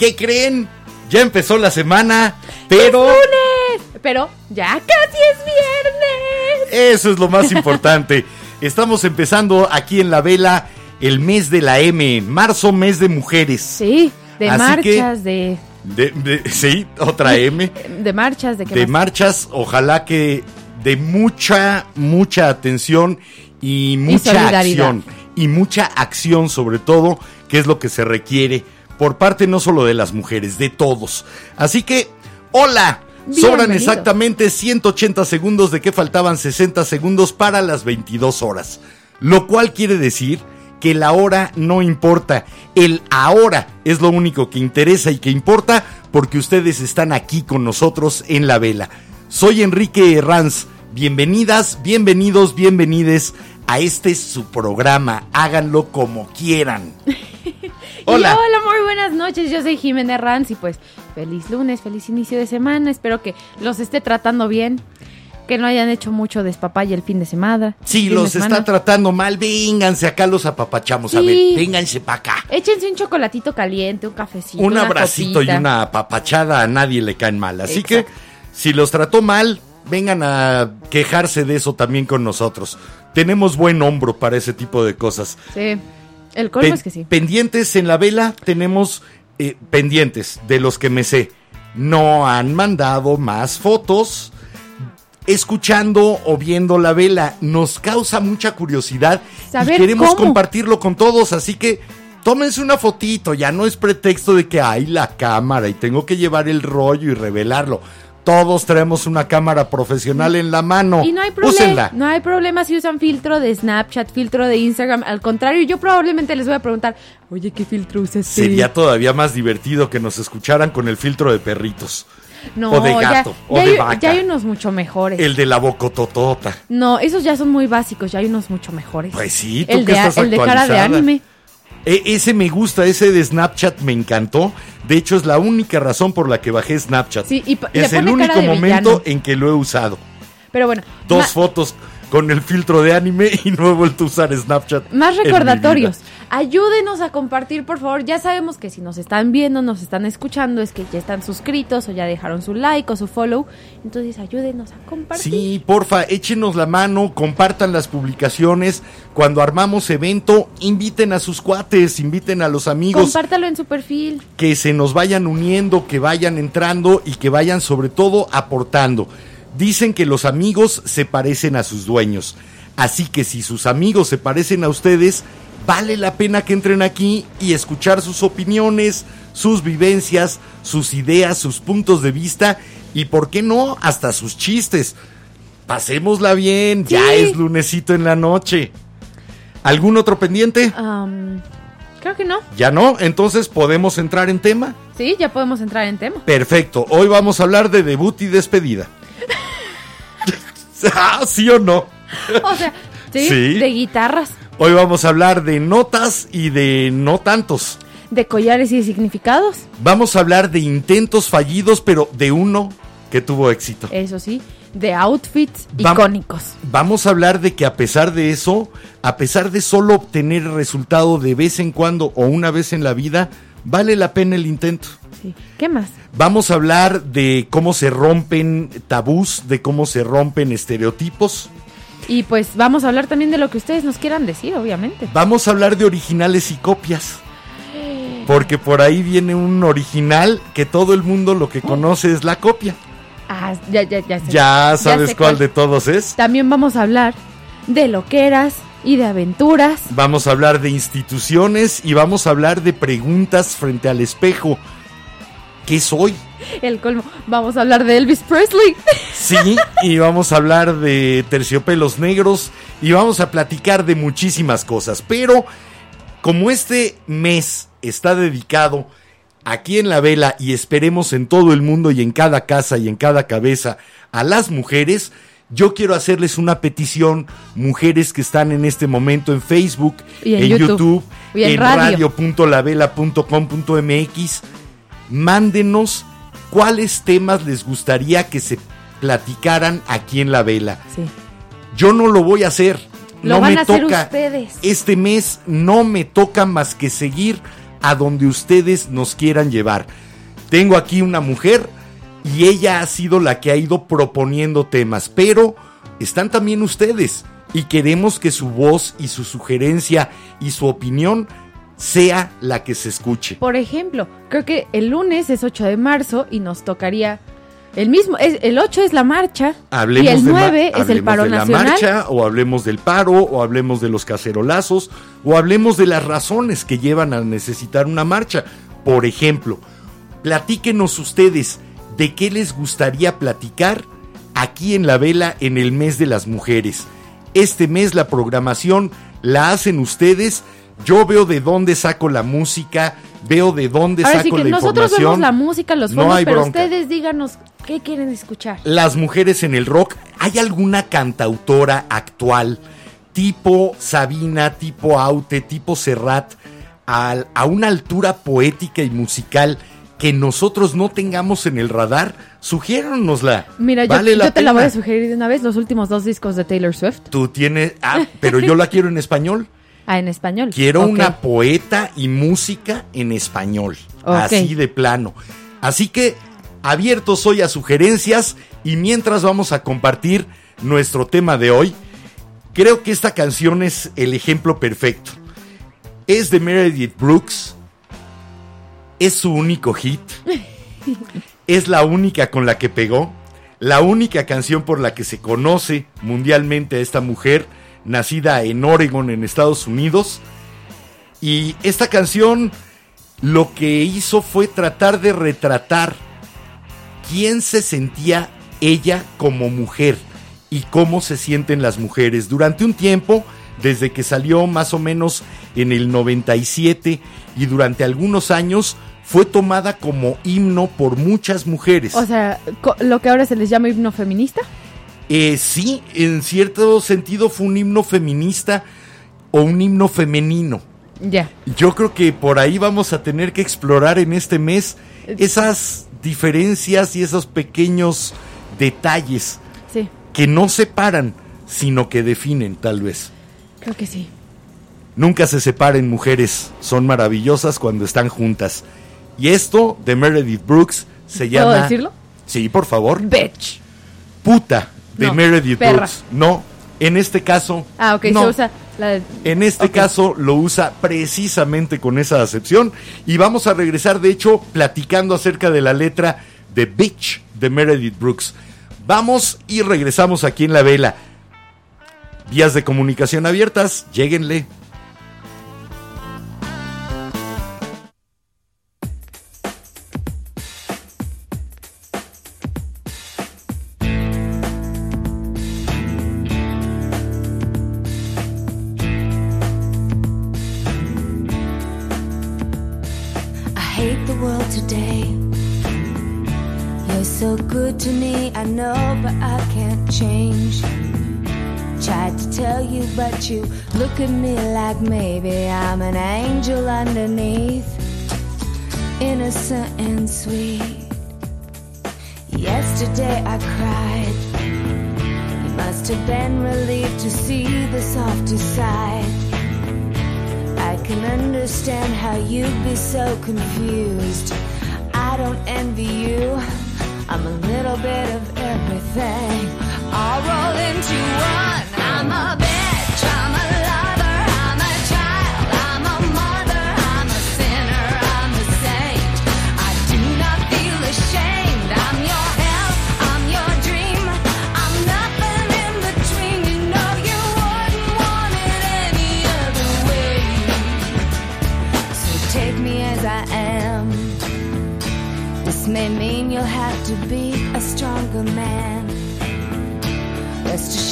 ¿Qué creen? Ya empezó la semana, pero ¡Lunes! Pero ya casi es viernes. eso es lo más importante. Estamos empezando aquí en la vela el mes de la M, marzo, mes de mujeres. Sí, de Así que- marchas, de, De- de- sí, otra M. de marchas, de qué de más? marchas, ojalá que de mucha, mucha atención y mucha acción. Y mucha acción sobre todo, que es lo que se requiere por parte no solo de las mujeres, de todos. Así que, hola. Sobran exactamente 180 segundos de que faltaban 60 segundos para las 22 horas. Lo cual quiere decir que la hora no importa. El ahora es lo único que interesa y que importa porque ustedes están aquí con nosotros en la vela. Soy Enrique Herranz. Bienvenidas, bienvenidos, bienvenides a este su programa. Háganlo como quieran. Hola. Y hola, muy buenas noches. Yo soy Jimena Ranz y pues feliz lunes, feliz inicio de semana. Espero que los esté tratando bien, que no hayan hecho mucho despapalle el fin de semana. Si de los semana. está tratando mal, vénganse acá, los apapachamos. A Sí. ver, vénganse para acá. Échense un chocolatito caliente, un cafecito, un una abracito y una apapachada a nadie le caen mal. Así Exacto. que si los trató mal, vengan a quejarse de eso también con nosotros. Tenemos buen hombro para ese tipo de cosas. Sí, el colmo es que sí. Pendientes en la vela tenemos eh, pendientes de los que me sé. No han mandado más fotos. Escuchando o viendo la vela nos causa mucha curiosidad y queremos cómo. compartirlo con todos, así que tómense una fotito, ya no es pretexto de que hay la cámara y tengo que llevar el rollo y revelarlo. Todos traemos una cámara profesional en la mano. Y no hay problema, Úsenla. no hay problema si usan filtro de Snapchat, filtro de Instagram. Al contrario, yo probablemente les voy a preguntar, oye, ¿qué filtro usas? tú?" Sería todavía más divertido que nos escucharan con el filtro de perritos. no, o de ya- gato, o ya, de hay, vaca. ya hay unos mucho mejores. El de la bocototota. No, esos ya son muy básicos, ya hay unos mucho mejores. Pues sí, tú el que de, estás el de cara de anime. E- ese me gusta, ese de Snapchat me encantó. De hecho, es la única razón por la que bajé Snapchat. Sí, y es el único momento villano. en que lo he usado. Pero bueno, Dos fotos con el filtro de anime y no he vuelto a usar Snapchat. Más recordatorios. Ayúdenos a compartir, por favor. Ya sabemos que si nos están viendo, nos están escuchando, es que ya están suscritos o ya dejaron su like o su follow. Entonces, ayúdenos a compartir. Sí, porfa, échenos la mano, compartan las publicaciones. Cuando armamos evento, inviten a sus cuates, inviten a los amigos. Compártalo en su perfil. que se nos vayan uniendo, que vayan entrando y que vayan sobre todo aportando. Dicen que los amigos se parecen a sus dueños. Así que si sus amigos se parecen a ustedes, vale la pena que entren aquí y escuchar sus opiniones, sus vivencias, sus ideas, sus puntos de vista y, ¿por qué no?, hasta sus chistes. Pasémosla bien, ya es lunesito en la noche. ¿Algún otro pendiente? Creo que no. Ya no, entonces podemos entrar en tema. Sí, ya podemos entrar en tema. Perfecto, hoy vamos a hablar de debut y despedida. Ah, ¿Sí o no? O sea, sí, Sí. de guitarras, Hoy vamos a hablar de notas y de no tantos. de collares y de significados. Vamos a hablar de intentos fallidos, pero de uno que tuvo éxito. Eso sí, de outfits icónicos. Vamos a hablar de que a pesar de eso, a pesar de solo obtener el resultado de vez en cuando o una vez en la vida, vale la pena el intento. Sí. ¿Qué más? Vamos a hablar de cómo se rompen tabús, de cómo se rompen estereotipos. Y pues vamos a hablar también de lo que ustedes nos quieran decir, obviamente. Vamos a hablar de originales y copias. Porque por ahí viene un original que todo el mundo lo que conoce es la copia. Ah, ya, ya, ya sé. Ya sabes sé cuál de todos es. También vamos a hablar de loqueras y de aventuras. Vamos a hablar de instituciones y vamos a hablar de preguntas frente al espejo. ¿Qué soy? El colmo. Vamos a hablar de Elvis Presley. Sí, y vamos a hablar de terciopelos negros y vamos a platicar de muchísimas cosas. Pero como este mes está dedicado aquí en la vela y esperemos en todo el mundo y en cada casa y en cada cabeza a las mujeres, yo quiero hacerles una petición, mujeres que están en este momento en Facebook, Y en en, YouTube, YouTube, y en en radio. radio.lavela.com.mx, mándenos cuáles temas les gustaría que se platicaran aquí en la vela. Sí. Yo no lo voy a hacer. Lo no van me a hacer toca. ustedes. Este mes no me toca más que seguir a donde ustedes nos quieran llevar. Tengo aquí una mujer y ella ha sido la que ha ido proponiendo temas, pero están también ustedes y queremos que su voz y su sugerencia y su opinión sea la que se escuche. Por ejemplo, creo que el lunes es 8 de marzo y nos tocaría el mismo. Es, el 8 es la marcha Hablemos y el de ma- 9 es el paro de la nacional. marcha, o hablemos del paro, o hablemos de los cacerolazos, o hablemos de las razones que llevan a necesitar una marcha. Por ejemplo, platíquenos ustedes de qué les gustaría platicar aquí en la vela en el mes de las mujeres. Este mes la programación la hacen ustedes. Yo veo de dónde saco la música, veo de dónde Ahora sí saco que la nosotros información. vemos la música, los No fondos, hay pero bronca. ustedes díganos qué quieren escuchar. las mujeres en el rock, ¿hay alguna cantautora actual, tipo Sabina, tipo Aute, tipo Serrat, al- a, una altura poética y musical que nosotros no tengamos en el radar? Sugiéronosla. Mira, yo, te la voy a sugerir de una vez, los últimos dos discos de Taylor Swift. Tú tienes. Ah, pero yo la quiero en español. Ah, en español. Quiero una poeta y música en español. Así de plano. Así que abierto soy a sugerencias y mientras vamos a compartir nuestro tema de hoy, creo que esta canción es el ejemplo perfecto. Es de Meredith Brooks. Es su único hit. es la única con la que pegó. La única canción por la que se conoce mundialmente a esta mujer, nacida en Oregon, en Estados Unidos. Y esta canción lo que hizo fue tratar de retratar quién se sentía ella como mujer y cómo se sienten las mujeres. Durante un tiempo, desde que salió más o menos en el 97 y durante algunos años, fue tomada como himno por muchas mujeres. O sea, lo que ahora se les llama himno feminista. Eh, sí, en cierto sentido fue un himno feminista o un himno femenino. Ya. Yo creo que por ahí vamos a tener que explorar en este mes esas diferencias y esos pequeños detalles Sí, que no separan, sino que definen tal vez. creo que sí. Nunca se separen mujeres, son maravillosas cuando están juntas. Y esto de Meredith Brooks se ¿Puedo llama... decirlo? Sí, por favor. Bitch. Puta de No, Meredith perra. Brooks. No, en este caso... Ah, ok, no. se usa la de- En este caso lo usa precisamente con esa acepción y vamos a regresar de hecho platicando acerca de la letra de Bitch de Meredith Brooks. Vamos y regresamos aquí en la vela. Vías de comunicación abiertas, lléguenle. Like maybe I'm an angel underneath, innocent and sweet. Yesterday I cried. You must have been relieved to see the softer side. I can understand how you'd be so confused. I don't envy you. I'm a little bit of everything. All roll into one. I'm a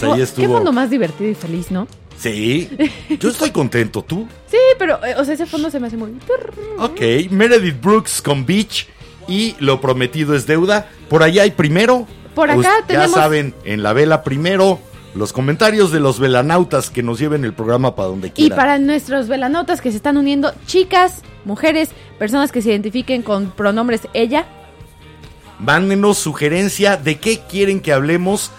Pues ahí estuvo. qué fondo más divertido y feliz, ¿no? Sí, yo estoy contento, ¿tú? Sí, pero, eh, o sea, ese fondo se me hace muy... Ok, Meredith Brooks con Beach y Lo prometido es deuda. Por allá hay primero. Por acá Us- Ya tenemos- saben, en la vela primero, los comentarios de los velanautas que nos lleven el programa para donde Y quieran. para nuestros velanotas que se están uniendo, chicas, mujeres, personas que se identifiquen con pronombres ella, Mándenos sugerencia de qué quieren que hablemos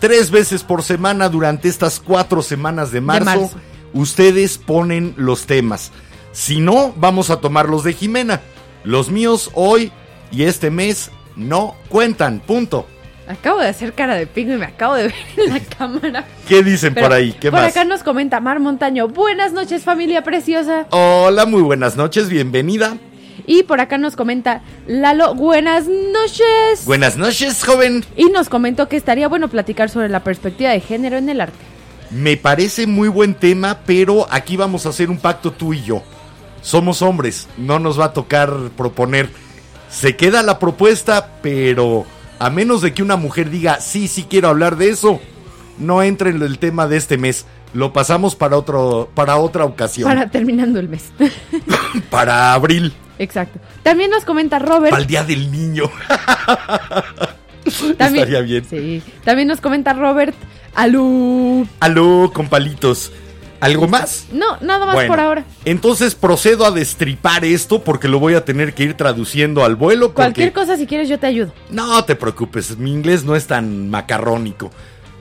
tres veces por semana durante estas cuatro semanas de marzo. marzo. Ustedes ponen los temas. Si no, vamos a tomar los de Jimena. Los míos hoy y este mes no cuentan. Punto. acabo de hacer cara de pingo y me acabo de ver en la cámara. ¿Qué dicen Pero por ahí? ¿Qué por más? acá nos comenta Mar Montaño, buenas noches familia preciosa. Hola, muy buenas noches, bienvenida. Y por acá nos comenta Lalo, buenas noches. Buenas noches, joven. Y nos comentó que estaría bueno platicar sobre la perspectiva de género en el arte. Me parece muy buen tema, pero aquí vamos a hacer un pacto tú y yo. Somos hombres, no nos va a tocar proponer. Se queda la propuesta, pero a menos de que una mujer diga, sí, sí quiero hablar de eso, no entra en el tema de este mes. Lo pasamos para, otro, para otra ocasión. Para terminando el mes. Para abril, Exacto. También nos comenta Robert. el Día del Niño. También, Estaría bien. Sí. También nos comenta Robert. Alú. Aló, con palitos. ¿Algo más? No, nada más Bueno, por ahora. Entonces procedo a destripar esto porque lo voy a tener que ir traduciendo al vuelo. porque- Cualquier cosa, si quieres, yo te ayudo. No te preocupes, mi inglés no es tan macarrónico.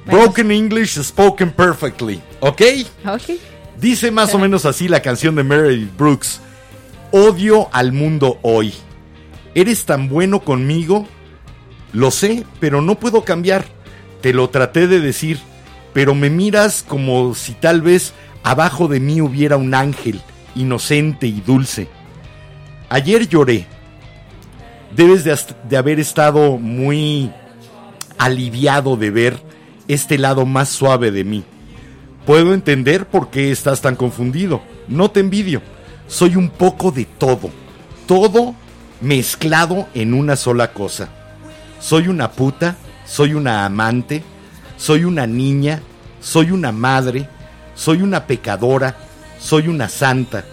Bueno. Broken English spoken perfectly, ¿ok? Ok. Dice más o menos así la canción de Meredith Brooks. Odio al mundo hoy. Eres tan bueno conmigo. Lo sé, pero no puedo cambiar. Te lo traté de decir, pero me miras como si tal vez abajo de mí hubiera un ángel, inocente y dulce. Ayer lloré. debes de, de haber estado muy aliviado de ver este lado más suave de mí. Puedo entender por qué estás tan confundido. No te envidio. Soy un poco de todo. Todo mezclado en una sola cosa. Soy una puta, soy una amante, soy una niña, soy una madre, soy una pecadora, soy una santa.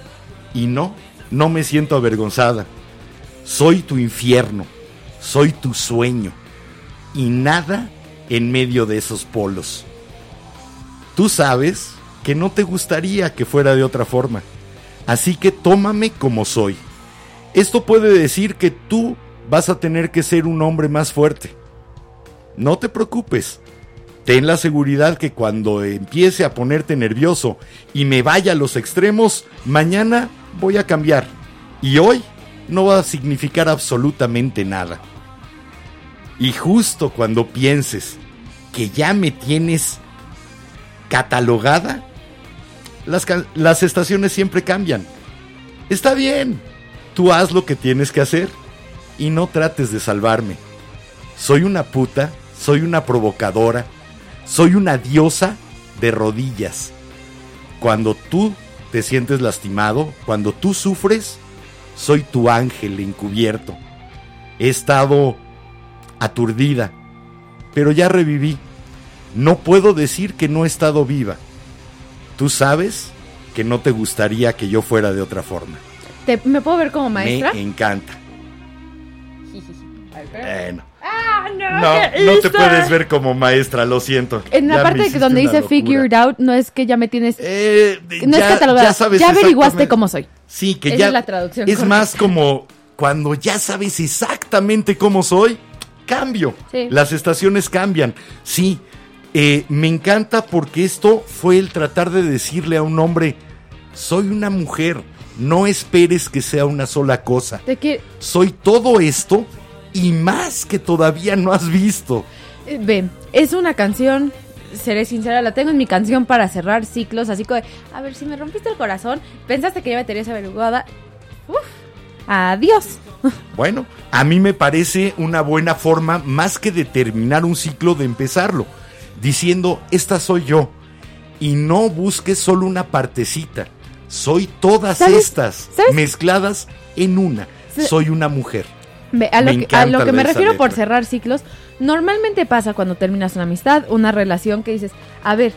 Y no, no me siento avergonzada. Soy tu infierno, soy tu sueño. Y nada en medio de esos polos. Tú sabes que no te gustaría que fuera de otra forma. Así que tómame como soy. Esto puede decir que tú vas a tener que ser un hombre más fuerte. No te preocupes. Ten la seguridad que cuando empiece a ponerte nervioso y me vaya a los extremos, mañana voy a cambiar. Y hoy no va a significar absolutamente nada. Y justo cuando pienses que ya me tienes catalogada, las, las estaciones siempre cambian. Está bien, tú haz lo que tienes que hacer y no trates de salvarme. Soy una puta, soy una provocadora, soy una diosa de rodillas. Cuando tú te sientes lastimado, cuando tú sufres, soy tu ángel encubierto. He estado aturdida, pero ya reviví. No puedo decir que no he estado viva. Tú sabes que no te gustaría que yo fuera de otra forma. ¿Te- ¿Me puedo ver como maestra? Me encanta. Bueno, Ah, no, no, ¿qué no te puedes ver como maestra, lo siento. En la Ya parte que donde dice figured out, no es que ya me tienes. Eh, no es catalogada. Ya, averiguaste exactamente- cómo soy. Sí, que Esa ya es la traducción Es correcta. más como cuando ya sabes exactamente cómo soy, cambio. Sí. Las estaciones cambian. Sí, eh, me encanta porque esto fue el tratar de decirle a un hombre, soy una mujer, no esperes que sea una sola cosa. De que, Soy todo esto y más que todavía no has visto. eh, ve, es una canción. Seré sincera, la tengo en mi canción para cerrar ciclos, así que, a ver, si me rompiste el corazón, pensaste que ya me tenías averiguada. Uf, adiós. Bueno, a mí me parece una buena forma, más que de terminar un ciclo, de empezarlo, diciendo, esta soy yo. Y no busques solo una partecita. Soy todas ¿Sabes? estas ¿Sabes? mezcladas en una. Soy una mujer. A, lo Me que, a encanta lo que me refiero por cerrar ciclos, normalmente pasa cuando terminas una amistad, una relación que dices, a ver,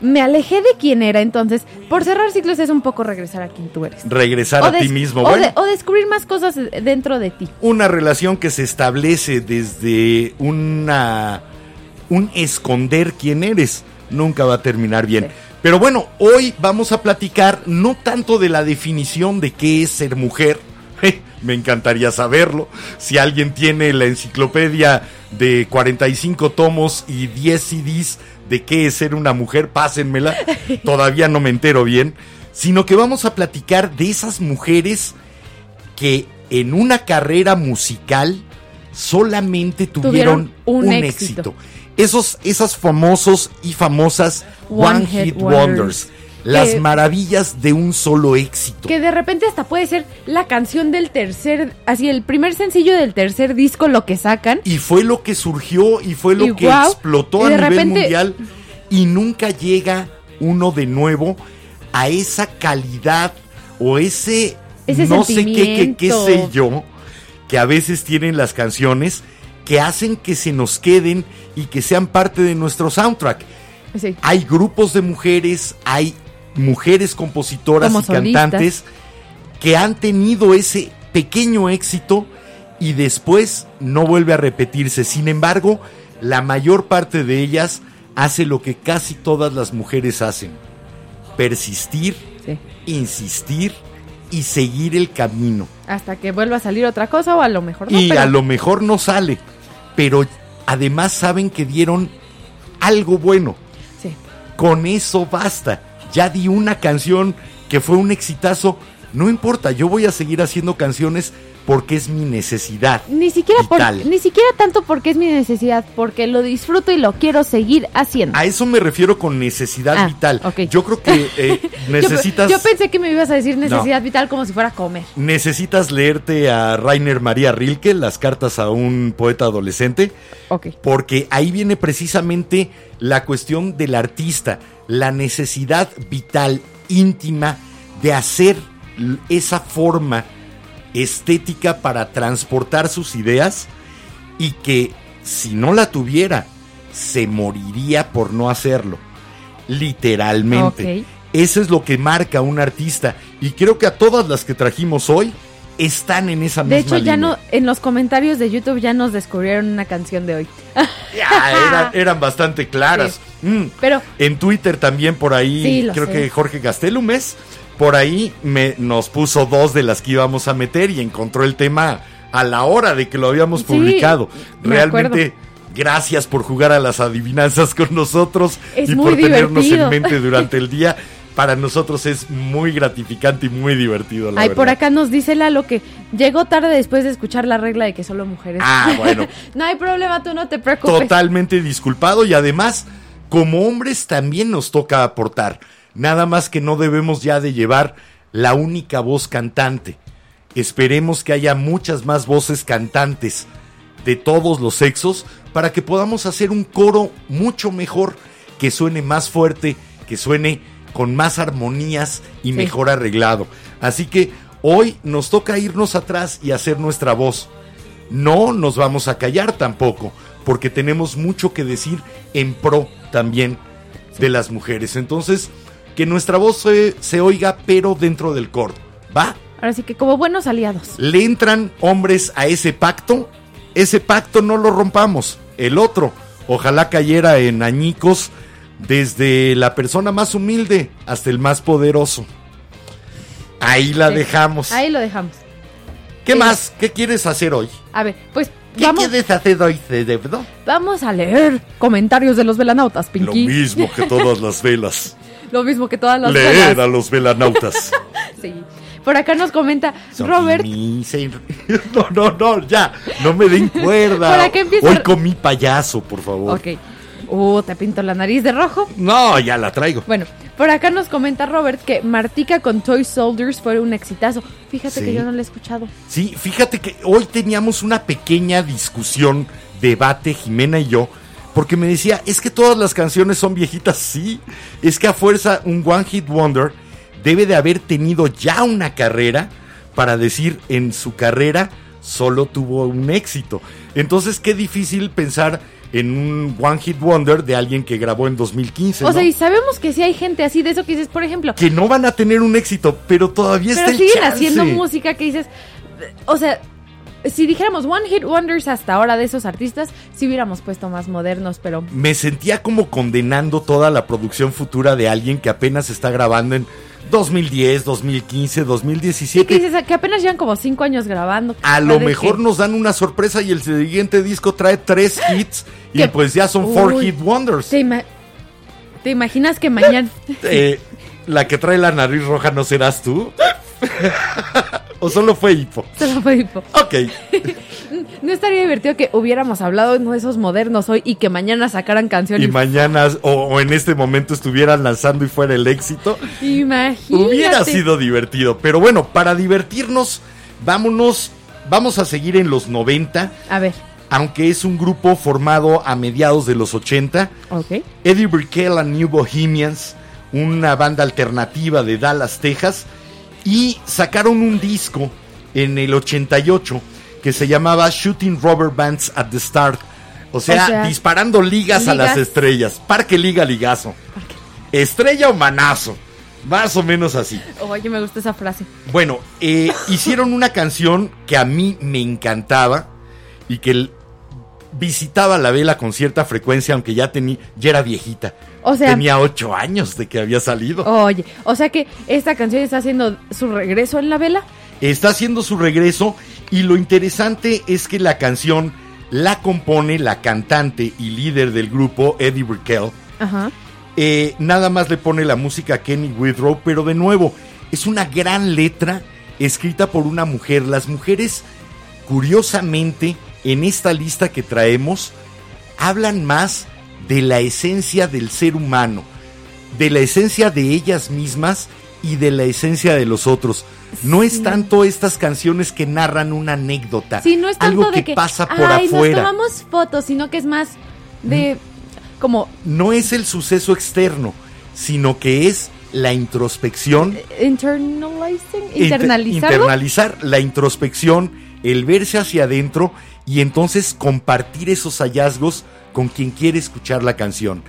me alejé de quien era, entonces, por cerrar ciclos es un poco regresar a quien tú eres. Regresar a ti mismo. o, Bueno, de- o descubrir más cosas dentro de ti. una relación que se establece desde una un esconder quién eres nunca va a terminar bien. Sí. Pero bueno, hoy vamos a platicar no tanto de la definición de qué es ser mujer. Me encantaría saberlo. Si alguien tiene la enciclopedia de 45 tomos y 10 CDs de qué es ser una mujer, pásenmela. Todavía no me entero bien. Sino que vamos a platicar de esas mujeres que en una carrera musical solamente tuvieron, Tuvieron un un, éxito. éxito. Esos, esas famosos y famosas One One, Hit Hit Wonders. Wonders. Las Que- maravillas de un solo éxito. Que de repente hasta puede ser la canción del tercer, así el primer sencillo del tercer disco, lo que sacan. Y fue lo que surgió y fue lo Y que explotó a nivel repente- mundial. Y nunca llega uno de nuevo a esa calidad o ese, Ese no sé qué, qué, qué sé yo, que a veces tienen las canciones que hacen que se nos queden y que sean parte de nuestro soundtrack. Sí. Hay grupos de mujeres, hay mujeres compositoras Como y cantantes que han tenido ese pequeño éxito y después no vuelve a repetirse. Sin embargo, la mayor parte de ellas hace lo que casi todas las mujeres hacen. Persistir, Sí. insistir y seguir el camino. Hasta que vuelva a salir otra cosa o a lo mejor no. y pero- a lo mejor no sale, pero además saben que dieron algo bueno. Sí. Con eso basta. Ya di una canción que fue un exitazo. No importa, yo voy a seguir haciendo canciones porque es mi necesidad. Ni siquiera, por, ni siquiera tanto porque es mi necesidad, porque lo disfruto y lo quiero seguir haciendo. A eso me refiero con necesidad Ah, vital. ok. Yo creo que eh, Yo- necesitas... Yo, pensé que me ibas a decir necesidad vital como si fuera comer. Necesitas leerte a Rainer María Rilke, las cartas a un poeta adolescente, Ok. porque ahí viene precisamente la cuestión del artista, la necesidad vital, íntima, de hacer esa forma estética para transportar sus ideas y que si no la tuviera, se moriría por no hacerlo. Literalmente. Eso es lo que marca un artista. Y creo que a todas las que trajimos hoy están en esa De misma hecho, ya línea. no, en los comentarios de YouTube ya nos descubrieron una canción de hoy. Ya, eran, eran bastante claras. Mm. Pero En Twitter también por ahí, Sí, creo sé. que Jorge Gastelumes, por ahí me, nos puso dos de las que íbamos a meter y encontró el tema a la hora de que lo habíamos Sí, publicado. me Realmente, gracias por jugar a las adivinanzas con nosotros Es y por tenernos divertido. en mente durante el día. Para nosotros es muy gratificante y muy divertido, la Ay, verdad. por acá nos dice Lalo que llegó tarde después de escuchar la regla de que solo mujeres. Ah, bueno. no hay problema, tú no te preocupes. Totalmente disculpado y además, como hombres también nos toca aportar. Nada más que no debemos ya de llevar la única voz cantante. Esperemos que haya muchas más voces cantantes de todos los sexos para que podamos hacer un coro mucho mejor, que suene más fuerte, que suene con más armonías y Sí. mejor arreglado. Así que hoy nos toca irnos atrás y hacer nuestra voz. No nos vamos a callar tampoco, porque tenemos mucho que decir en pro también de las mujeres. Entonces, que nuestra voz se, se oiga, pero dentro del coro. ¿Va? Ahora sí que como buenos aliados. Le entran hombres a ese pacto. Ese pacto no lo rompamos. El otro, ojalá cayera en añicos desde la persona más humilde hasta el más poderoso. Ahí la Sí. dejamos. Ahí lo dejamos. ¿Qué Sí. más? ¿Qué quieres hacer hoy? A ver, pues ¿Qué vamos, quieres hacer hoy, cerebro? vamos a leer comentarios de los velanautas, Lo Pinky. mismo que todas las velas. Lo mismo que todas las Leer velas. a los velanautas. Sí. Por acá nos comenta Robert. No, no, no, ya. No me den cuerda. ¿Para qué empieza? Hoy comí payaso, por favor. Ok. Uh, te pinto la nariz de rojo. No, ya la traigo. Bueno, por acá nos comenta Robert que Martica con Toy Soldiers fue un exitazo. Fíjate Sí. que yo no lo he escuchado. Sí, fíjate que hoy teníamos una pequeña discusión, debate, Jimena y yo, porque me decía, es que todas las canciones son viejitas, sí, es que a fuerza un One Hit Wonder debe de haber tenido ya una carrera para decir en su carrera solo tuvo un éxito. Entonces, qué difícil pensar en un One Hit Wonder de alguien que grabó en 2015. O ¿no? sea, y sabemos que sí hay gente así de eso que dices, por ejemplo, Que no van a tener un éxito, pero todavía está pero el siguen chance. haciendo música que dices, o sea, si dijéramos One Hit Wonders hasta ahora de esos artistas, si hubiéramos puesto más modernos, pero me sentía como condenando toda la producción futura de alguien que apenas está grabando en 2010, 2015, sí que 2017. dices que apenas llevan como cinco años grabando. A lo mejor que- nos dan una sorpresa y el siguiente disco trae tres hits y pues ya son four Uy. hit wonders. ¿Te, ima- te imaginas que mañana... Eh, la que trae la nariz roja no serás tú. o solo fue hipo. Solo fue tipo, Ok. No estaría divertido que hubiéramos hablado de esos modernos hoy y que mañana sacaran Y canciones. mañana o, o en este momento estuvieran lanzando y fuera el éxito. Imagínate. Hubiera sido divertido. Pero bueno, para divertirnos, vámonos. Vamos a seguir en los 90, A ver, aunque es un grupo formado a mediados de los 80. ok. Eddie Brickell and New Bohemians, una banda alternativa de Dallas, Texas, y sacaron un disco en el 88 que se llamaba Shooting Rubber Bands at the Start. O sea, O sea, disparando ligas, a las estrellas. Parque Liga Ligazo. Estrella o manazo. Más o menos así. Oye, me gusta esa frase. Bueno, eh, hicieron una canción que a mí me encantaba y que visitaba la vela con cierta frecuencia, aunque ya, tenía, ya era viejita. O sea- tenía ocho años de que había salido. Oye, o sea que esta canción está haciendo su regreso en la vela. Está haciendo su regreso y lo interesante es que la canción la compone la cantante y líder del grupo, Eddie Brickell. Ajá. Eh, nada más le pone la música a Kenny Withrow, pero de nuevo, es una gran letra escrita por una mujer. Las mujeres curiosamente, en esta lista que traemos, hablan más de la esencia del ser humano, de la esencia de ellas mismas y de la esencia de los otros. No es tanto estas canciones que narran una anécdota, Sí, no es tanto algo de que, que pasa por Ay, afuera. nos tomamos fotos, sino que es más de como No es el suceso externo, sino que es la introspección internalizing, Inter- internalizarlo. internalizar la introspección, el verse hacia adentro y entonces compartir esos hallazgos con quien quiere escuchar la canción.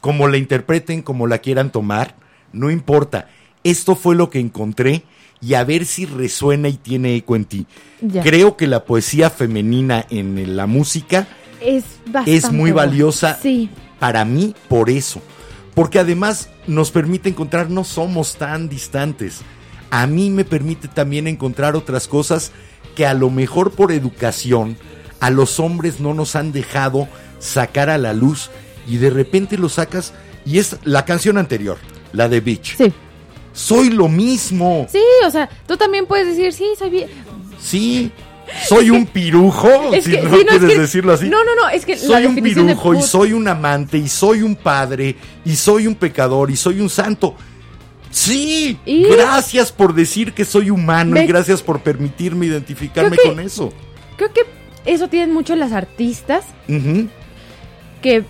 Como la interpreten, como la quieran tomar, no importa. Esto fue lo que encontré y a ver si resuena y tiene eco en ti. Ya. Creo que la poesía femenina en la música es muy valiosa Sí. para mí por eso. Porque además nos permite encontrar, no somos tan distantes. A mí me permite también encontrar otras cosas que a lo mejor por educación a los hombres no nos han dejado sacar a la luz y de repente lo sacas y es la canción anterior, la de Beach. Sí. Soy lo mismo. Sí, o sea, tú también puedes decir, sí, soy bien. Sí. Soy un pirujo, Es si que, no sí, no, es quieres que- decirlo así. No, no, no, es que la soy un de pirujo y soy un amante y soy un padre y soy un pecador y soy un santo. Sí, Y- gracias por decir que soy humano y gracias por permitirme identificarme que- con eso. Creo que eso tienen mucho las artistas Ujú. Que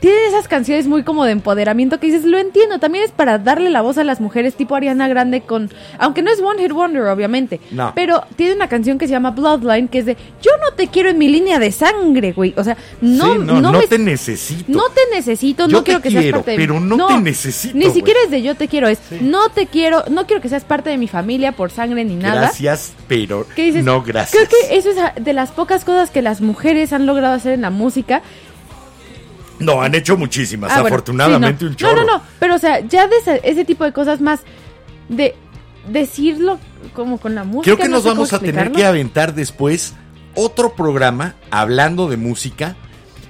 tienen esas canciones muy como de empoderamiento que dices, lo entiendo, también es para darle la voz a las mujeres tipo Ariana Grande con, aunque no es One Hit Wonder obviamente, No. pero tiene una canción que se llama Bloodline que es de, yo no te quiero en mi línea de sangre, güey, o sea, no, Sí, no, no, no me- te necesito. no te necesito, Yo no quiero que seas parte de pero no te necesito, Ni güey. siquiera es de yo te quiero, es Sí. no te quiero, no quiero que seas parte de mi familia por sangre ni nada. Gracias, pero no gracias. Creo que eso es de las pocas cosas que las mujeres han logrado hacer en la música. No, han hecho muchísimas, Ah, bueno, afortunadamente sí, no. un chorro. No, no, no, pero o sea, ya de ese, ese tipo de cosas más de decirlo como con la música. Creo que no nos vamos a tener que aventar después otro programa hablando de música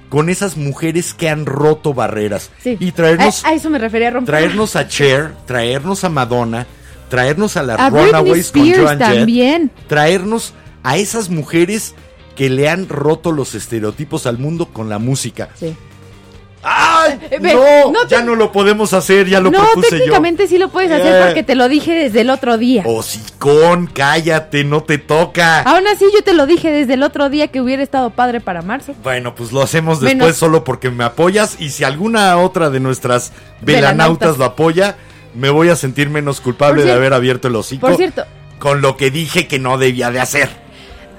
con esas mujeres que han roto barreras Sí. y traernos a, a eso me refería a romper. traernos a Cher, traernos a Madonna, traernos a las Runaways con Joan Jett, traernos a esas mujeres que le han roto los estereotipos al mundo con la música. Sí. ¡Ay! Eh, no, no te- ya no lo podemos hacer, ya lo no, propuse yo. técnicamente sí lo puedes hacer Eh. porque te lo dije desde el otro día. Hocicón, cállate, no te toca. Aún así yo te lo dije desde el otro día que hubiera estado padre para marzo. Bueno, pues lo hacemos después Menos- solo porque me apoyas y si alguna otra de nuestras velanautas lo apoya, me voy a sentir menos culpable de haber abierto el hocico Por cierto, con lo que dije que no debía de hacer.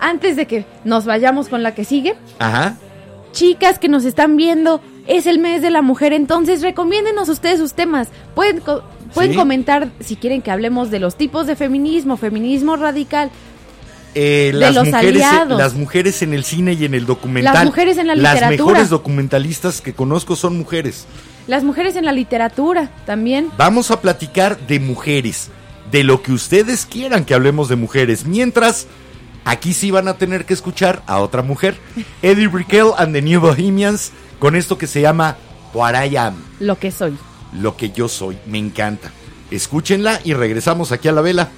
antes de que nos vayamos con la que sigue, Ajá. chicas que nos están viendo, es el mes de la mujer, entonces recomiéndenos ustedes sus temas. Pueden, co- pueden Sí. comentar si quieren que hablemos de los tipos de feminismo, feminismo radical. Eh, De las los mujeres, aliados. las mujeres en el cine y en el documental. Las mujeres en la Las literatura. mejores documentalistas que conozco son mujeres. Las mujeres en la literatura también. Vamos a platicar de mujeres, de lo que ustedes quieran que hablemos de mujeres. Mientras, aquí sí van a tener que escuchar a otra mujer, Eddie Brickell and the New Bohemians, con esto que se llama What I Am, Lo que soy. lo que yo soy. Me encanta. Escúchenla y regresamos aquí a la vela.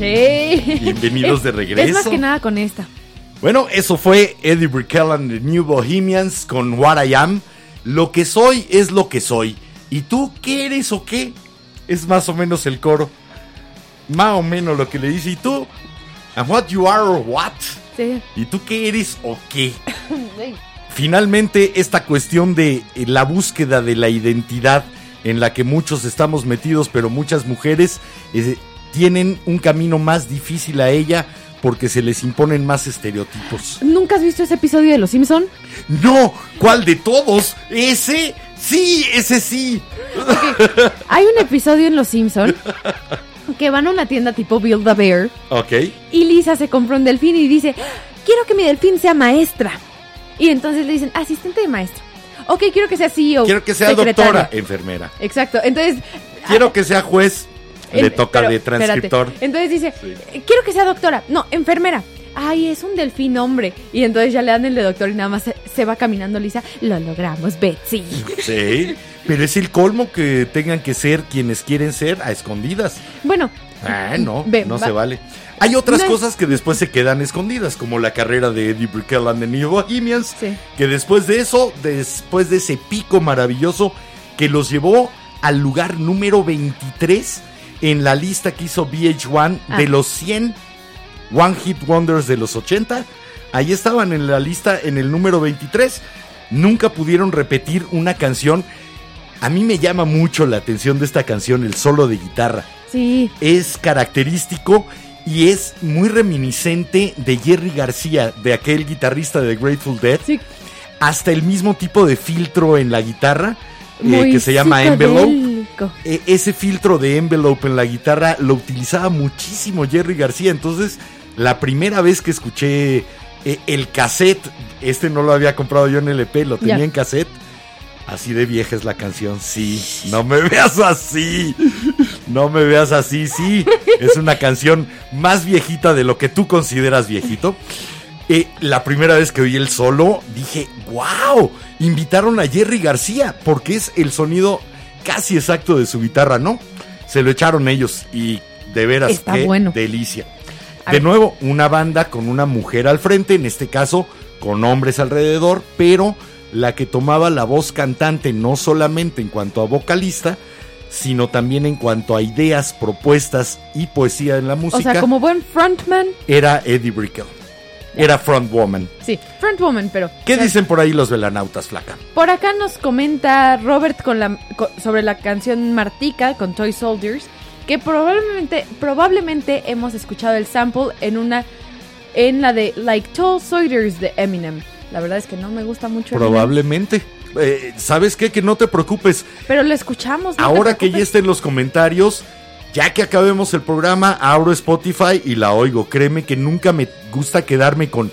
Sí. Bienvenidos de Es más regreso. que nada con esta. Bueno, eso fue Eddie Brickell and the New Bohemians con What I Am. Lo que soy es lo que soy. ¿Y tú qué eres o qué? Es más o menos el coro. Más o menos lo que le dice. ¿Y tú? And what you are or what? Sí. ¿Y tú qué eres o qué? Finalmente, esta cuestión de eh, la búsqueda de la identidad en la que muchos estamos metidos, pero muchas mujeres eh, tienen un camino más difícil a ella porque se les imponen más estereotipos. ¿Nunca has visto ese episodio de Los Simpson? No, ¿cuál de todos? Ese, sí, ese sí. Hay un episodio en Los Simpson que van a una tienda tipo Build a Bear Ok. y Lisa se compra un delfín y dice, quiero que mi delfín sea maestra. Y entonces le dicen, asistente de maestro. Ok, quiero que sea CEO. Quiero que sea secretaria". doctora, enfermera. Exacto. Entonces... Quiero que sea juez, le en- toca pero, de espérate. transcriptor. Entonces dice, Sí. "Eh, quiero que sea doctora. No, enfermera. Ay, es un delfín hombre. Y entonces ya le dan el de doctor y nada más se, se va caminando Lisa. Lo logramos, Betsy. Sí, pero es el colmo que tengan que ser quienes quieren ser a escondidas. Bueno, Ah, no, Ve, no va- se vale. Hay otras No es- cosas que después se quedan escondidas, como la carrera de Eddie Brickell and the New Bohemians, Sí. que después de eso, después de ese pico maravilloso que los llevó al lugar número 23 en la lista que hizo VH1 Ah. de los 100 One Hit Wonders de los 80, ahí estaban en la lista en el número 23. Nunca pudieron repetir una canción. A mí me llama mucho la atención de esta canción, el solo de guitarra sí. es característico y es muy reminiscente de Jerry García, de aquel guitarrista de Grateful Dead. Sí. Hasta el mismo tipo de filtro en la guitarra eh, que se llama envelope. E- ese filtro de envelope en la guitarra lo utilizaba muchísimo Jerry García. Entonces, la primera vez que escuché eh, el cassette, este no lo había comprado yo en LP, lo tenía en cassette. Así de vieja es la canción, sí. No me veas así. No me veas así, sí. Es una canción más viejita de lo que tú consideras viejito. Eh, la primera vez que oí el solo, dije, wow, invitaron a Jerry García, porque es el sonido casi exacto de su guitarra, ¿no? Se lo echaron ellos y de veras, Está qué bueno. delicia. A De ver. nuevo, una banda con una mujer al frente, en este caso con hombres alrededor, pero la que tomaba la voz cantante no solamente en cuanto a vocalista, sino también en cuanto a ideas, propuestas y poesía en la O música, sea, como buen frontman. era Eddie Brickell. Era frontwoman. Sí, frontwoman, pero. ¿Qué dicen por ahí los velanautas, flaca? Por acá nos comenta Robert con la, sobre la canción Martica con Toy Soldiers, que probablemente, probablemente hemos escuchado el sample en una en la de Like Toy Soldiers de Eminem. La verdad es que no me gusta mucho. Eminem, Probablemente. Eh, ¿Sabes qué? Que no te preocupes. pero lo escuchamos. no Ahora que ya esté en los comentarios, ya que acabemos el programa, abro Spotify y la oigo. Créeme que nunca me gusta quedarme con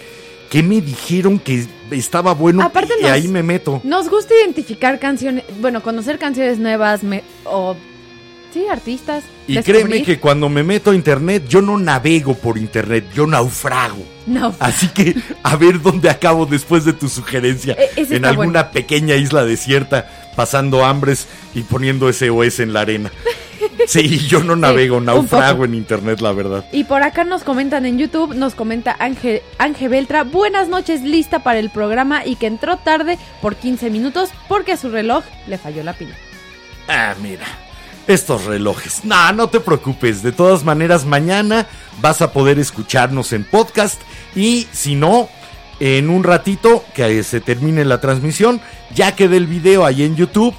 qué me dijeron que estaba bueno Aparte y nos- ahí me meto. Nos gusta identificar canciones, bueno, conocer canciones nuevas me- o sí, artistas. Y descubrir. créeme que cuando me meto a internet, yo no navego por internet, yo naufrago. no. Así que a ver dónde acabo después de tu sugerencia. E- en alguna pequeña isla desierta, pasando hambres y poniendo SOS en la arena. Sí, yo no navego, un naufrago en internet, la verdad. Y por acá nos comentan en YouTube, nos comenta Ángel, Ángel Beltra, buenas noches, lista para el programa y que entró tarde por 15 minutos porque a su reloj le falló la pila. Ah, mira. Estos relojes. No, no te preocupes. De todas maneras, mañana vas a poder escucharnos en podcast. Y si no, en un ratito que se termine la transmisión, ya quede el video ahí en YouTube.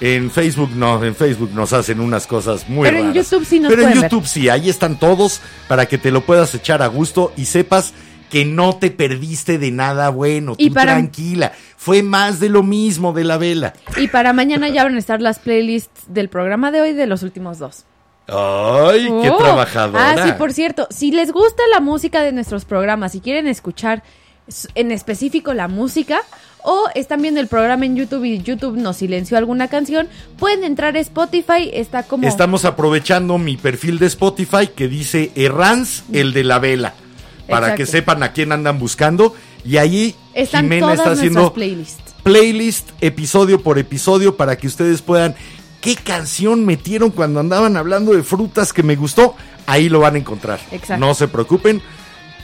En Facebook no, en Facebook nos hacen unas cosas muy Pero en. YouTube sí nos Pero en pueden ver. YouTube sí, ahí están todos para que te lo puedas echar a gusto y sepas que no te perdiste de nada bueno. Y Tú para- tranquila. Fue más de lo mismo de la vela. Y para mañana ya van a estar las playlists del programa de hoy de los últimos dos. Ay, qué Oh. trabajadora. Ah, sí, por cierto, si les gusta la música de nuestros programas, si quieren escuchar en específico la música o están viendo el programa en YouTube y YouTube nos silenció alguna canción, pueden entrar a Spotify, está como Estamos aprovechando mi perfil de Spotify que dice Errans, el de la vela. Para Exacto. que sepan a quién andan buscando. Y ahí están Jimena todas está haciendo playlists. playlist episodio por episodio para que ustedes puedan. qué canción metieron cuando andaban hablando de frutas que me gustó, ahí lo van a encontrar. Exacto. No se preocupen,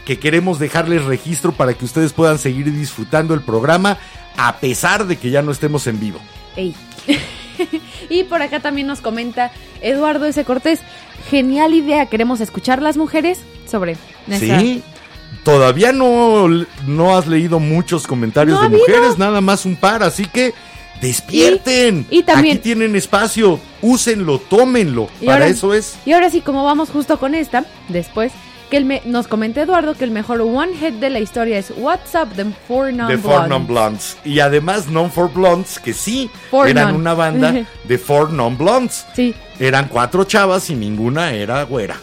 que queremos dejarles registro para que ustedes puedan seguir disfrutando el programa a pesar de que ya no estemos en vivo. Ey. y por acá también nos comenta Eduardo S. Cortés. Genial idea, queremos escuchar las mujeres sobre nuestra- Sí. Todavía no, no has leído muchos comentarios No de mujeres, nada más un par, así que despierten. Y- y también- Aquí tienen espacio, úsenlo, tómenlo. Y Para ahora- eso es. Y ahora sí, como vamos justo con esta, después, que el me- nos comenta Eduardo que el mejor one hit de la historia es What's Up, The Four Non The Four Non Blondes. Y además Non For Blondes, que sí, Four eran Non. una banda de Four Non Blondes. Sí, Eran cuatro chavas y ninguna era güera.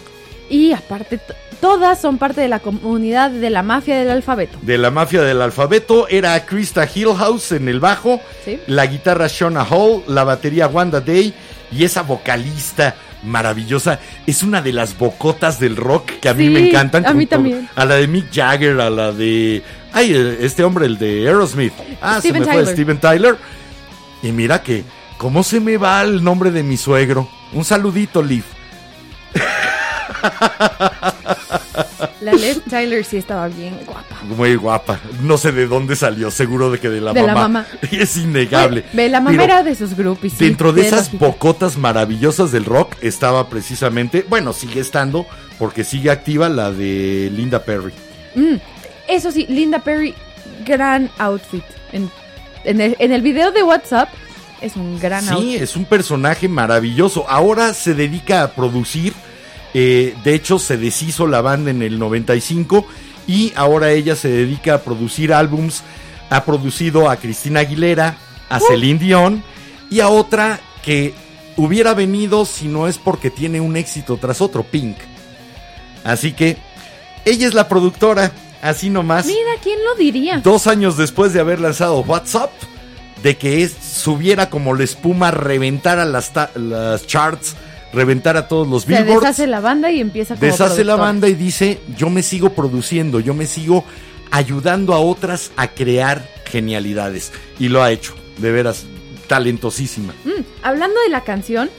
y aparte, todas son parte de la comunidad de la mafia del alfabeto. De la mafia del alfabeto era Krista Hillhouse en el bajo, Sí. la guitarra Shona Hall, la batería Wanda Day y esa vocalista maravillosa. Es una de las bocotas del rock que a mí me encantan. a mí también. A la de Mick Jagger, a la de... Ay, eh, este hombre, el de Aerosmith. Ah, Steven se me fue Tyler. Steven Tyler. Y mira que, ¿cómo se me va el nombre de mi suegro? Un saludito, Liv. La Liv Tyler sí estaba bien guapa. Muy guapa. No sé de dónde salió, seguro de que de la De la mamá. mamá. Y es innegable. Ve, la Pero mamá era de sus grupos. sí, Dentro de esas bocotas maravillosas del rock estaba precisamente, bueno, sigue estando, porque sigue activa la de Linda Perry. Mm, eso sí, Linda Perry, gran outfit. En, en el, en el video de WhatsApp es un gran Sí, outfit. es un personaje maravilloso. Ahora se dedica a producir. Eh, de hecho, se deshizo la banda en el 95 y ahora ella se dedica a producir álbums. Ha producido a Cristina Aguilera, a Uh. Celine Dion y a otra que hubiera venido si no es porque tiene un éxito tras otro, Pink. Así que ella es la productora, así nomás Mira, ¿quién lo diría? dos años después de haber lanzado WhatsApp, de que es, subiera como la espuma, reventara las, las charts, reventara todos los Se billboards, deshace la banda y empieza como deshace la banda y dice, yo me sigo produciendo, yo me sigo ayudando a otras a crear genialidades. Y lo ha hecho, de veras, talentosísima. Mm, hablando de la canción,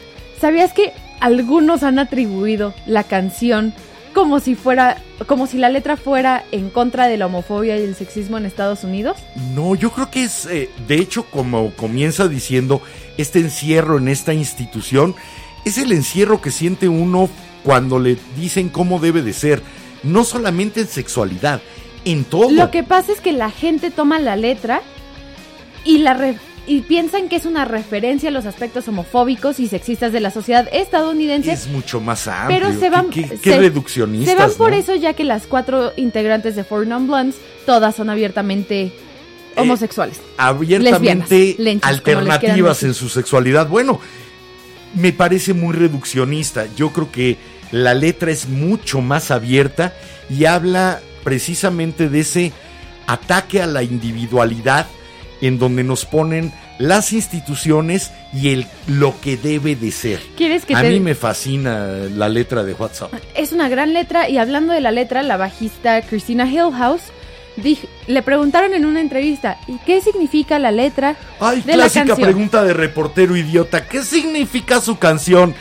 ¿sabías que algunos han atribuido la canción como si fuera, como si la letra fuera en contra de la homofobia y el sexismo en Estados Unidos? No, yo creo que es, eh, de hecho, como comienza diciendo, este encierro en esta institución es el encierro que siente uno cuando le dicen cómo debe de ser, no solamente en sexualidad, en todo. Lo que pasa es que la gente toma la letra y la re- y piensan que es una referencia a los aspectos homofóbicos y sexistas de la sociedad estadounidense. es mucho más amplio. Pero se van, Qué, qué- qué se- reduccionistas. se van por eso ya que las cuatro integrantes de Four Non Blondes todas son abiertamente homosexuales. abiertamente Lesbianas, lenchas, como les quieran alternativas en su sexualidad. Bueno, me parece muy reduccionista. Yo creo que la letra es mucho más abierta y habla precisamente de ese ataque a la individualidad en donde nos ponen las instituciones y el lo que debe de ser. ¿Quieres que a te mí me fascina la letra de WhatsApp. Es una gran letra y hablando de la letra, la bajista Christina Hillhouse le preguntaron en una entrevista, ¿y qué significa la letra Ay, de la clásica canción? pregunta de reportero idiota. ¿Qué significa su canción?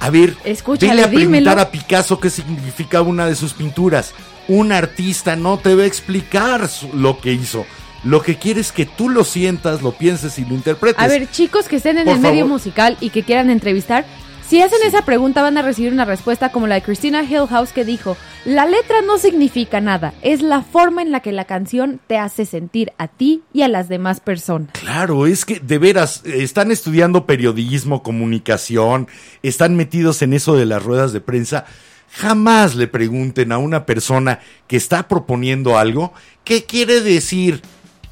A ver, Escúchale, vele a preguntar dímelo. a Picasso qué significa una de sus pinturas. Un artista no te va a explicar lo que hizo. Lo que quiere es que tú lo sientas, lo pienses y lo interpretes. A ver, chicos que estén en Por el medio musical y que quieran entrevistar, si hacen esa pregunta van a recibir una respuesta como la de Christina Hillhouse que dijo, la letra no significa nada, es la forma en la que la canción te hace sentir a ti y a las demás personas. Claro, es que de veras, están estudiando periodismo, comunicación, están metidos en eso de las ruedas de prensa. Jamás le pregunten a una persona que está proponiendo algo, ¿qué quiere decir?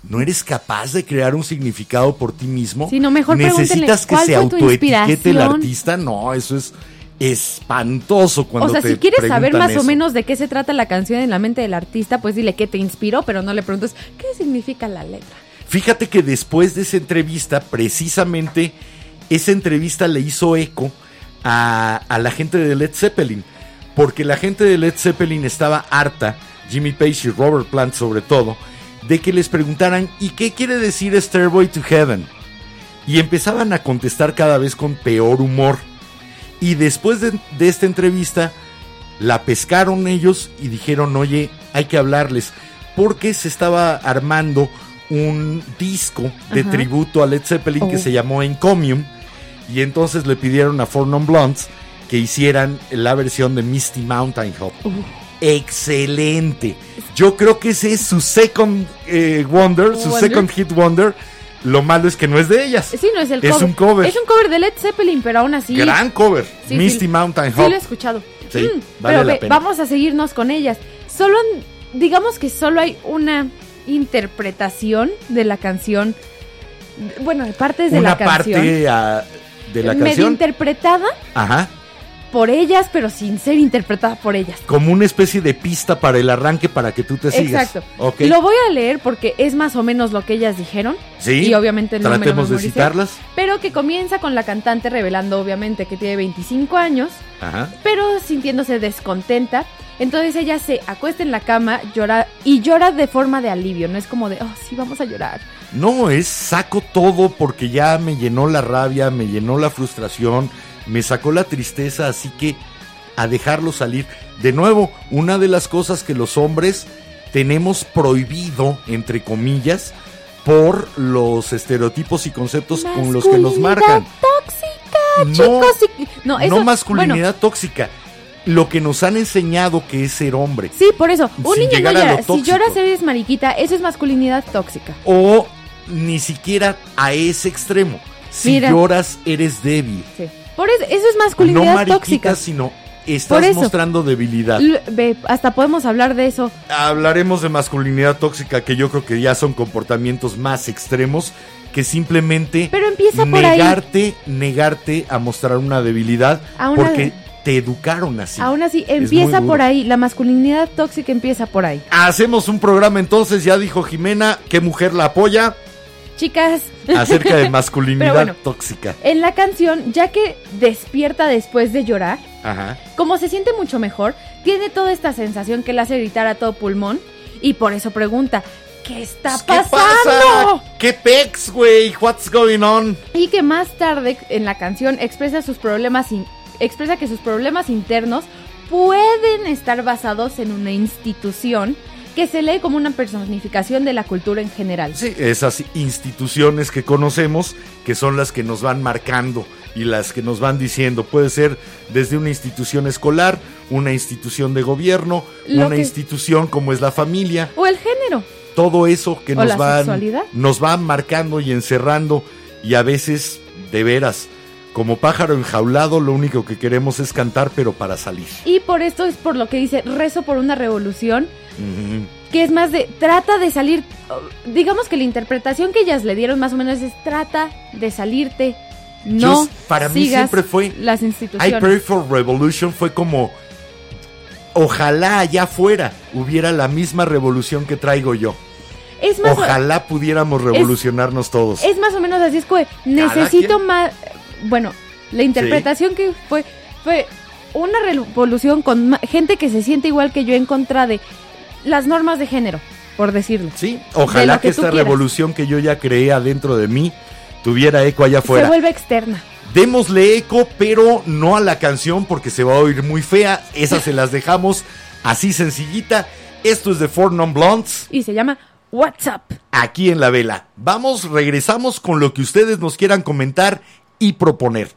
¿No eres capaz de crear un significado por ti mismo? Sí, no, mejor ¿Necesitas que ¿cuál se autoetiquete el artista? No, eso es espantoso cuando o sea, te si quieres saber más o menos de qué se trata la canción en la mente del artista, pues dile qué te inspiró, pero no le preguntes qué significa la letra. Fíjate que después de esa entrevista, precisamente esa entrevista le hizo eco a, a la gente de Led Zeppelin, porque la gente de Led Zeppelin estaba harta, Jimmy Page y Robert Plant sobre todo, de que les preguntaran, ¿y qué quiere decir Stairway to Heaven? y empezaban a contestar cada vez con peor humor. Y después de, de esta entrevista, la pescaron ellos y dijeron, oye, hay que hablarles, porque se estaba armando un disco de Ajá. tributo a Led Zeppelin que Oh. se llamó Encomium, y entonces le pidieron a Four Non Blondes que hicieran la versión de Misty Mountain Hop. Excelente. Yo creo que ese es su second eh, wonder, su second hit wonder. Lo malo es que no es de ellas. Sí, no es el Es cover. un cover. Es un cover de Led Zeppelin, pero aún así. Gran cover. Sí, Misty sí. Mountain Sí Hop. lo he escuchado. Sí, Mm, vale pero la pena. vamos a seguirnos con ellas. Solo, digamos que solo hay una interpretación de la canción. Bueno, partes de Una la canción. parte ah, de la medio canción. interpretada Ajá. Por ellas, pero sin ser interpretada por ellas. Como una especie de pista para el arranque para que tú te sigas. Exacto. Ok. Lo voy a leer porque es más o menos lo que ellas dijeron. Sí. Y obviamente no me lo Tratemos de citarlas. Pero que comienza con la cantante revelando obviamente que tiene 25 años, Ajá. pero sintiéndose descontenta. Entonces ella se acuesta en la cama, llora y llora de forma de alivio, no es como de, oh, sí, vamos a llorar. No, es saco todo porque ya me llenó la rabia, me llenó la frustración, me sacó la tristeza, así que a dejarlo salir. De nuevo, una de las cosas que los hombres tenemos prohibido, entre comillas, por los estereotipos y conceptos con los que nos marcan. tóxica, No, chicos. y- No, eso, no masculinidad bueno, tóxica. Lo que nos han enseñado que es ser hombre. sí, por eso. Un niño no llora. Si lloras eres mariquita, eso es masculinidad tóxica. O ni siquiera a ese extremo. Si Mira. lloras, eres débil. Sí. Por eso, eso es No masculinidad mariquita, tóxica. sino Por estás eso. mostrando debilidad. Ve, hasta podemos hablar de eso. Hablaremos de masculinidad tóxica, que yo creo que ya son comportamientos más extremos que simplemente Pero empieza por ahí. negarte, negarte a mostrar una debilidad porque te educaron así. Aún así, empieza por ahí. La masculinidad tóxica empieza por ahí. Hacemos un programa entonces, ya dijo Jimena, ¿qué mujer la apoya? Chicas, Acerca de masculinidad bueno. tóxica. en la canción, ya que despierta después de llorar, Ajá. como se siente mucho mejor, tiene toda esta sensación que le hace gritar a todo pulmón y por eso pregunta, ¿qué está ¿Qué pasando? pasa? ¿Qué pex, güey? What's going on? Y que más tarde en la canción expresa sus problemas in- expresa que sus problemas internos pueden estar basados en una institución que se lee como una personificación de la cultura en general. Sí, esas instituciones que conocemos, que son las que nos van marcando y las que nos van diciendo, puede ser desde una institución escolar, una institución de gobierno, Lo una que- institución como es la familia, O el género. todo eso que O nos la van sexualidad. nos van marcando y encerrando y a veces de veras como pájaro enjaulado lo único que queremos es cantar pero para salir. Y por esto es por lo que dice rezo por una revolución, que es más de trata de salir, digamos que la interpretación que ellas le dieron más o menos es trata de salirte, no Yo- para mí siempre fue las I instituciones. Pray for Revolution fue como ojalá allá afuera hubiera la misma revolución que traigo yo. es más Ojalá pudiéramos revolucionarnos todos. Es más o menos así, es que necesito más... Bueno, la interpretación que fue fue una revolución con gente que se siente igual que yo en contra de las normas de género, por decirlo. Sí, ojalá que, que esta revolución que yo ya creé adentro de mí tuviera eco allá Se afuera. vuelve externa. Démosle eco, pero no a la canción porque se va a oír muy fea. Esas se las dejamos así sencillita. Esto es de Four Non Blondes. Y se llama WhatsApp. aquí en la vela. Vamos, regresamos con lo que ustedes nos quieran comentar y proponer.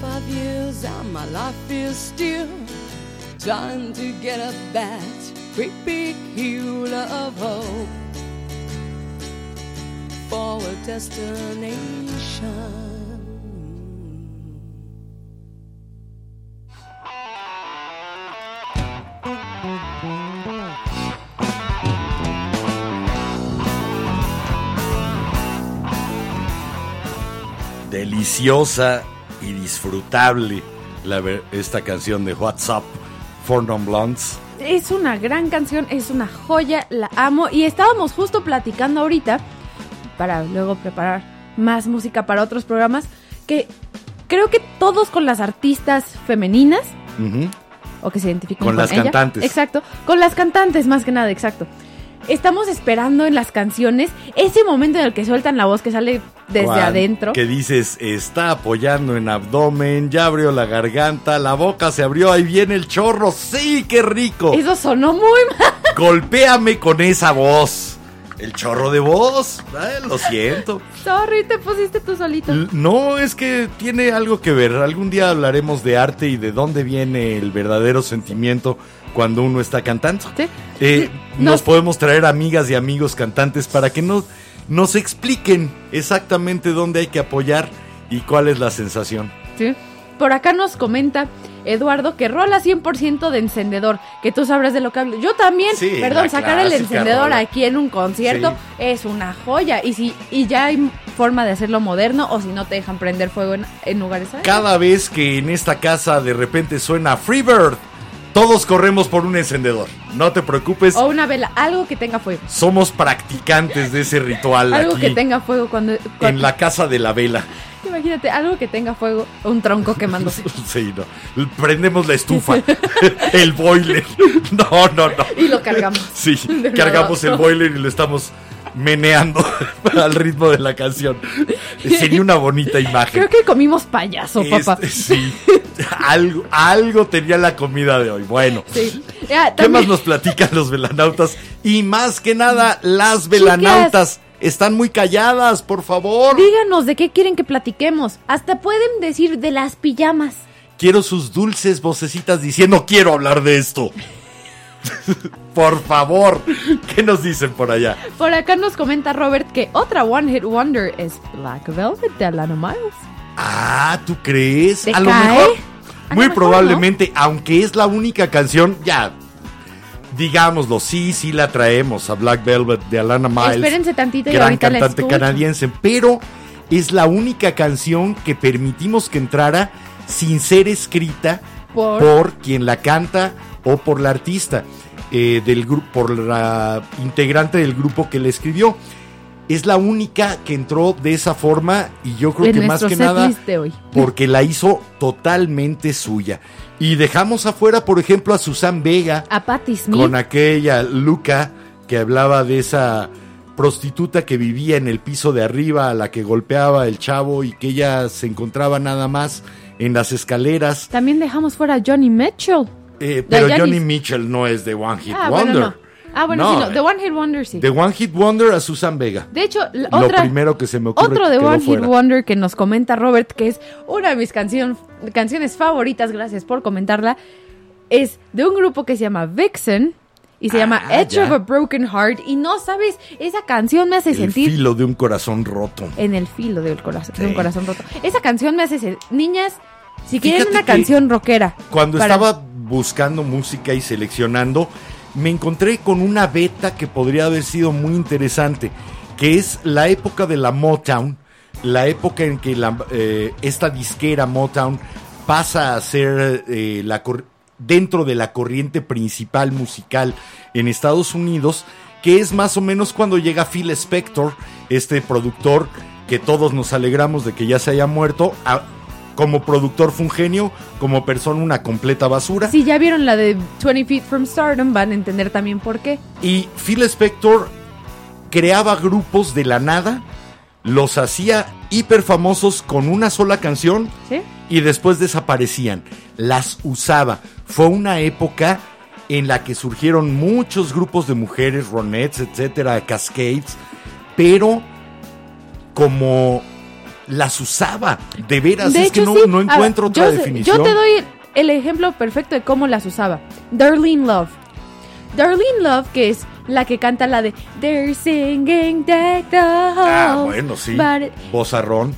25 years and my life is still trying to get up that great big hill of hope for a destination. deliciosa y disfrutable la ver- esta canción de WhatsApp for Non Blondes. Es una gran canción, es una joya, la amo. Y estábamos justo platicando ahorita, para luego preparar más música para otros programas, que creo que todos con las artistas femeninas, o que se identifican Con con, las ella. cantantes. Exacto, con las cantantes más que nada, exacto. Estamos esperando en las canciones ese momento en el que sueltan la voz que sale desde Juan, adentro. Que dices, está apoyando en abdomen, ya abrió la garganta, la boca se abrió, ahí viene el chorro. ¡Sí, qué rico! Eso sonó muy mal. Golpéame con esa voz. El chorro de voz. Ay, lo siento. Sorry, te pusiste tú solito. No, es que tiene algo que ver. Algún día hablaremos de arte y de dónde viene el verdadero sentimiento cuando uno está cantando. Sí. Eh, Nos- nos podemos traer amigas y amigos cantantes para que nos, nos expliquen exactamente dónde hay que apoyar y cuál es la sensación. Sí. Por acá nos comenta Eduardo que rola 100% de encendedor, que tú sabrás de lo que hablo. Yo también, Sí, perdón, sacar el encendedor rola. aquí en un concierto Sí. es una joya. Y si y ya hay forma de hacerlo moderno o si no te dejan prender fuego en, en lugares así. Cada vez que en esta casa de repente suena Freebird, todos corremos por un encendedor. No te preocupes, O una vela, algo que tenga fuego. somos practicantes de ese ritual Algo aquí que tenga fuego cuando, cuando- en la casa de la vela. Imagínate, algo que tenga fuego, un tronco quemándose. Sí, no. Prendemos la estufa, el boiler. No, no, no. y lo cargamos. Sí, cargamos el boiler y lo estamos meneando al ritmo de la canción. Sería una bonita imagen. Creo que comimos payaso, papá. Este, sí, algo, algo tenía la comida de hoy. Bueno, Sí. Ya, ¿qué más nos platican los velanautas? Y más que nada, las velanautas están muy calladas, por favor. Díganos de qué quieren que platiquemos. Hasta pueden decir de las pijamas. Quiero sus dulces vocecitas diciendo quiero hablar de esto. por favor, ¿qué nos dicen por allá? Por acá nos comenta Robert que otra One Hit Wonder es Black Velvet de Alana Miles. Ah, ¿tú crees? ¿Te a lo mejor, A lo muy mejor, probablemente, aunque es la única canción, ya, digámoslo, sí, sí la traemos a Black Velvet de Alana Miles. Espérense tantito y gran ahorita la cantante canadiense, pero es la única canción que permitimos que entrara sin ser escrita Por- por quien la canta o por la artista, eh, del grupo, por la integrante del grupo que le escribió. Es la única que entró de esa forma y yo creo En que más que nada hoy. porque la hizo totalmente suya. Y dejamos afuera, por ejemplo, a Susan Vega A Patti Smith. con aquella Luca que hablaba de esa prostituta que vivía en el piso de arriba, a la que golpeaba el chavo y que ella se encontraba nada más en las escaleras. También dejamos fuera a Johnny Mitchell. Eh, pero Janis. Johnny Mitchell no es de One Hit Ah, Wonder. bueno, no. Ah, bueno, sí, no. The One Hit Wonder sí. De One Hit Wonder a Susan Vega. De hecho, la Lo otra, primero que se me ocurre otro de One Hit. Wonder que nos comenta Robert, que es una de mis canción- canciones favoritas, gracias por comentarla, es de un grupo que se llama Vixen y se Ah, llama Edge ya. of a Broken Heart. Y no sabes, esa canción me hace El sentir filo de un corazón roto. en el filo del corazón, de un corazón roto. Esa canción me hace sentir, niñas, si quieren Fíjate una que canción rockera. Cuando para- estaba buscando música y seleccionando, me encontré con una beta que podría haber sido muy interesante, que es la época de la Motown, la época en que eh, esta disquera Motown pasa a ser eh, la dentro de la corriente principal musical en Estados Unidos, que es más o menos cuando llega Phil Spector, este productor que todos nos alegramos de que ya se haya muerto. a- como productor fue un genio, como persona una completa basura. Si ya vieron la de 20 Feet from Stardom, van a entender también por qué. Y Phil Spector creaba grupos de la nada, los hacía hiper famosos con una sola canción ¿Sí? y después desaparecían. Las usaba. Fue una época en la que surgieron muchos grupos de mujeres, Ronettes, etcétera, Cascades, pero como las usaba, de veras, De es que no, sí. no Ahora, encuentro otra yo definición. Yo te doy el ejemplo perfecto de cómo las usaba. Darlene Love. Darlene Love, que es la que canta la de They're singing the. Ah, bueno, sí. Bozarrón.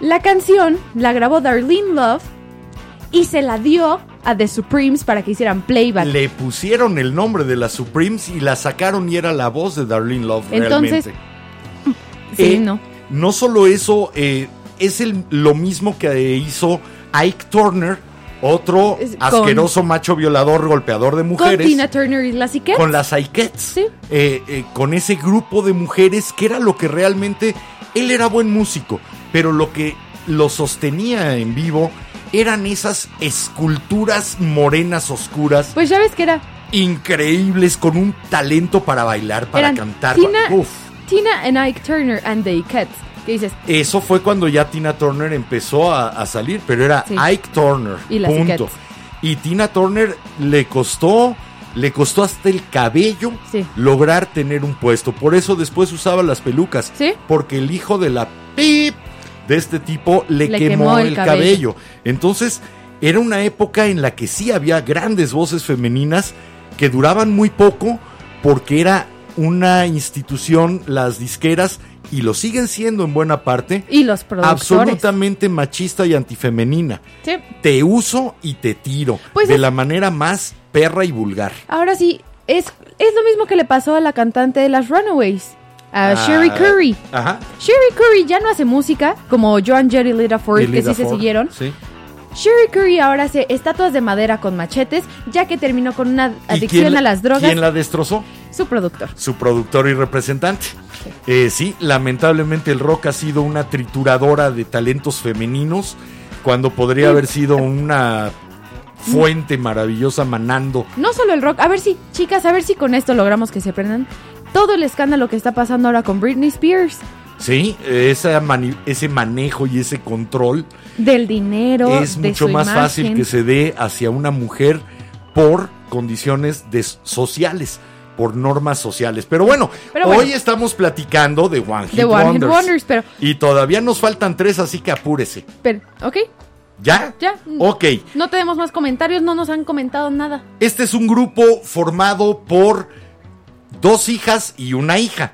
La canción la grabó Darlene Love y se la dio a The Supremes para que hicieran playback. Le pusieron el nombre de las Supremes y la sacaron y era la voz de Darlene Love Entonces, realmente. sí, Eh, no. No solo eso, eh, es el, lo mismo que hizo Ike Turner, otro Es- con- asqueroso macho violador, golpeador de Con mujeres. Tina Turner y las Ikettes. con las Ikettes. Sí. Eh, eh, con ese grupo de mujeres que era lo que realmente. Él era buen músico, pero lo que lo sostenía en vivo eran esas esculturas morenas oscuras, Pues ya ves que era increíbles, con un talento para bailar, para Eran cantar. Tina- Uf. Tina and Ike Turner and the Ikettes. Que dices, Eso fue cuando ya Tina Turner empezó a, a salir, pero era Sí. Ike Turner. Y las punto. Y Tina Turner le costó, le costó hasta el cabello Sí. lograr tener un puesto. Por eso después usaba las pelucas. ¿Sí? Porque el hijo de la pip de este tipo le, Le quemó, quemó el el cabello. cabello. Entonces, era una época en la que sí había grandes voces femeninas que duraban muy poco porque era una institución, las disqueras, y lo siguen siendo en buena parte, y los productores. absolutamente machista y antifeminina. Sí. Te uso y te tiro Pues de es- la manera más perra y vulgar. Ahora sí, es, es lo mismo que le pasó a la cantante de las Runaways, a Sherry Ah, Curry. Ajá. Sherry Curry ya no hace música, como Joan Jett y Lita Ford, que sí se siguieron. Sí. Sherry Curry ahora hace estatuas de madera con machetes, ya que terminó con una ¿Y adicción a las drogas. ¿Quién la destrozó? Su productor. Su productor y representante. Eh, sí, lamentablemente el rock ha sido una trituradora de talentos femeninos cuando podría haber sido una fuente maravillosa manando. No solo el rock, a ver si, chicas, a ver si con esto logramos que se prendan todo el escándalo que está pasando ahora con Britney Spears. Sí, esa ese manejo y ese control Del dinero, es de mucho su más imagen. fácil que se dé hacia una mujer por condiciones sociales, por normas sociales. Pero bueno, Pero hoy estamos platicando de One Hit De One Hit. Wonders, pero, Y todavía nos faltan tres, así que apúrese. pero, ¿ok? ¿Ya? Ya. Ok. No tenemos más comentarios, no nos han comentado nada. Este es un grupo formado por dos hijas y una hija.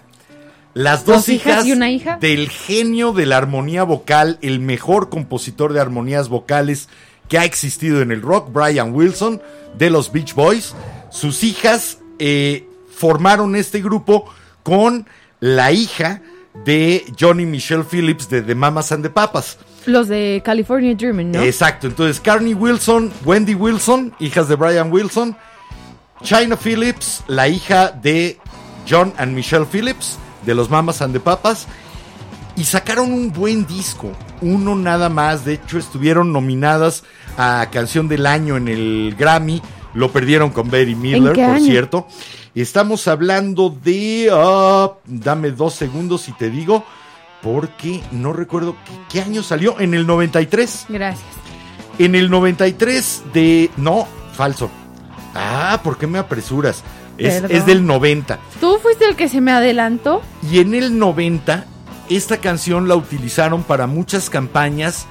Las dos, ¿Dos hijas y una hija? del genio de la armonía vocal, el mejor compositor de armonías vocales que ha existido en el rock, Brian Wilson, de los Beach Boys. Sus hijas eh, formaron este grupo con la hija de Johnny Michelle Phillips de The Mamas and the Papas. Los de California Dreaming, ¿no? Exacto, entonces Carney Wilson, Wendy Wilson, hijas de Brian Wilson, China Phillips, la hija de John and Michelle Phillips, de los Mamas and the Papas, y sacaron un buen disco, uno nada más, de hecho estuvieron nominadas a Canción del Año en el Grammy, lo perdieron con Betty Miller, por año? cierto. Estamos hablando de, ah, dame dos segundos y te digo, porque no recuerdo qué, qué año salió, en el 93. Gracias. En el 93 de... No, falso. Ah, ¿por qué me apresuras? Es, es del 90. ¿Tú fuiste el que se me adelantó? Y en el 90, esta canción la utilizaron para muchas campañas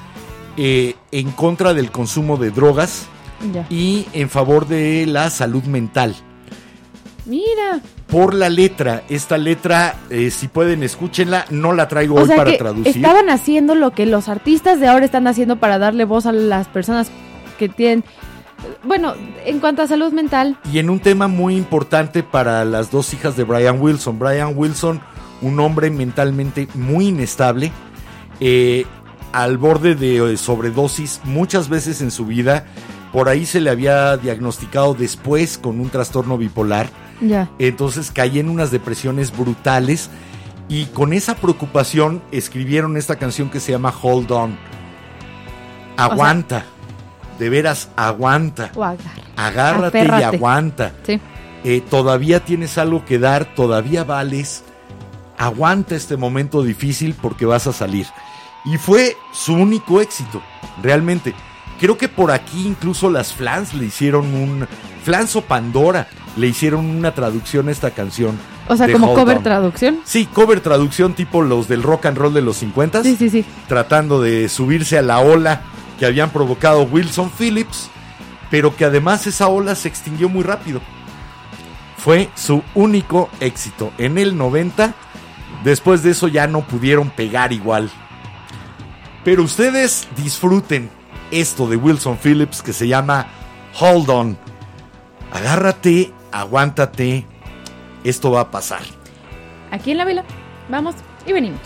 eh, en contra del consumo de drogas Ya. y en favor de la salud mental. Mira. Por la letra, esta letra, eh, si pueden, escúchenla, no la traigo O hoy sea para que traducir. estaban haciendo lo que los artistas de ahora están haciendo para darle voz a las personas que tienen... Bueno, en cuanto a salud mental, Y en un tema muy importante para las dos hijas de Brian Wilson. Brian Wilson, un hombre mentalmente muy inestable, eh, al borde de eh, sobredosis muchas veces en su vida. Por ahí se le había diagnosticado después con un trastorno bipolar. ya. Entonces caí en unas depresiones brutales. Y con esa preocupación escribieron esta canción que se llama Hold On. Aguanta. De veras, aguanta. O agarra. Agárrate y aguanta. Sí. Eh, todavía tienes algo que dar, todavía vales. Aguanta este momento difícil porque vas a salir. Y fue su único éxito, realmente. Creo que por aquí incluso las Flans le hicieron un... Flans o Pandora le hicieron una traducción a esta canción. O sea, como Hold cover traducción. Sí, cover traducción tipo los del rock and roll de los 50 Sí, sí, sí. tratando de subirse a la ola que habían provocado Wilson Phillips, pero que además esa ola se extinguió muy rápido. Fue su único éxito en el 90. Después de eso ya no pudieron pegar igual. Pero ustedes disfruten esto de Wilson Phillips que se llama Hold On. Agárrate, aguántate. Esto va a pasar. Aquí en la vela. Vamos y venimos.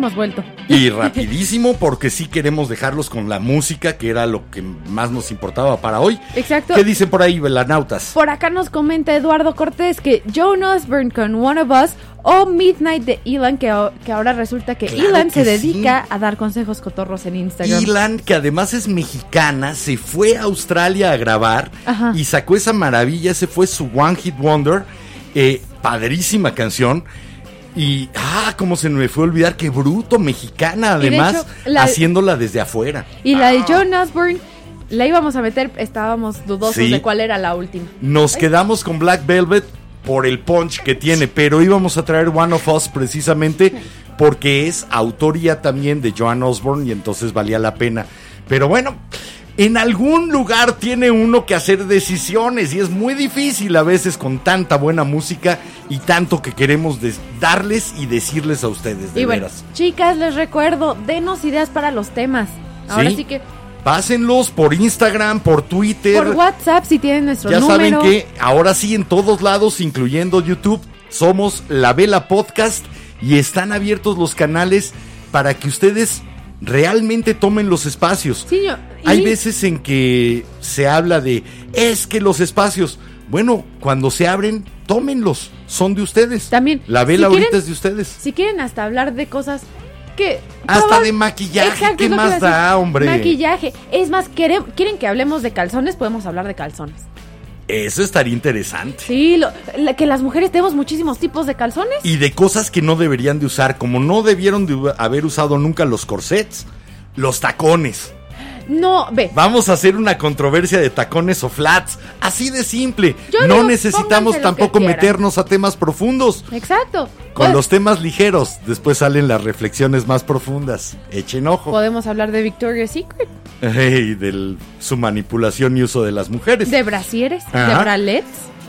Hemos vuelto. Y rapidísimo porque sí queremos dejarlos con la música, que era lo que más nos importaba para hoy. Exacto. ¿Qué dicen por ahí, velanautas? Por acá nos comenta Eduardo Cortés que Joan Osborne con One of Us o Midnight de Elan, que, que ahora resulta que Claro Elan se sí. dedica a dar consejos cotorros en Instagram. Ilan, que además es mexicana, se fue a Australia a grabar Ajá. y sacó esa maravilla. Ese fue su One Hit Wonder. eh, padrísima canción. Y, ah, cómo se me fue a olvidar, qué bruto, mexicana, de además, hecho, la- haciéndola desde afuera. Y la de Joan Osborne la íbamos a meter, estábamos dudosos Sí. de cuál era la última. Nos quedamos con Black Velvet por el punch que tiene, pero íbamos a traer One of Us precisamente porque es autoría también de Joan Osborne y entonces valía la pena. Pero bueno, en algún lugar tiene uno que hacer decisiones y es muy difícil a veces con tanta buena música y tanto que queremos darles y decirles a ustedes, de y bueno, veras. chicas, les recuerdo, denos ideas para los temas. Ahora sí, que Pásenlos por Instagram, por Twitter. por WhatsApp si tienen nuestro Ya número. saben que ahora sí en todos lados, incluyendo YouTube, somos La Vela Podcast y están abiertos los canales para que ustedes realmente tomen los espacios. Sí, yo- y- Hay veces en que se habla de, es que los espacios, bueno, cuando se abren, tómenlos, son de ustedes. También, La Vela si ahorita quieren- es de ustedes. Si quieren hasta hablar de cosas que... Hasta de maquillaje, Exacto, ¿qué que más da, hombre? Maquillaje. Es más, ¿quieren, quieren que hablemos de calzones? Podemos hablar de calzones. Eso estaría interesante. Sí, lo- la- que las mujeres tenemos muchísimos tipos de calzones. y de cosas que no deberían de usar, como no debieron de haber usado nunca los corsets, los tacones. No, ve. Vamos a hacer una controversia de tacones o flats, así de simple. Yo no digo, necesitamos tampoco meternos a temas profundos. Exacto. Con Pod- los temas ligeros, después salen las reflexiones más profundas. Echen ojo. Podemos hablar de Victoria's Secret, Y de su manipulación y uso de las mujeres. de brasieres, de bralets.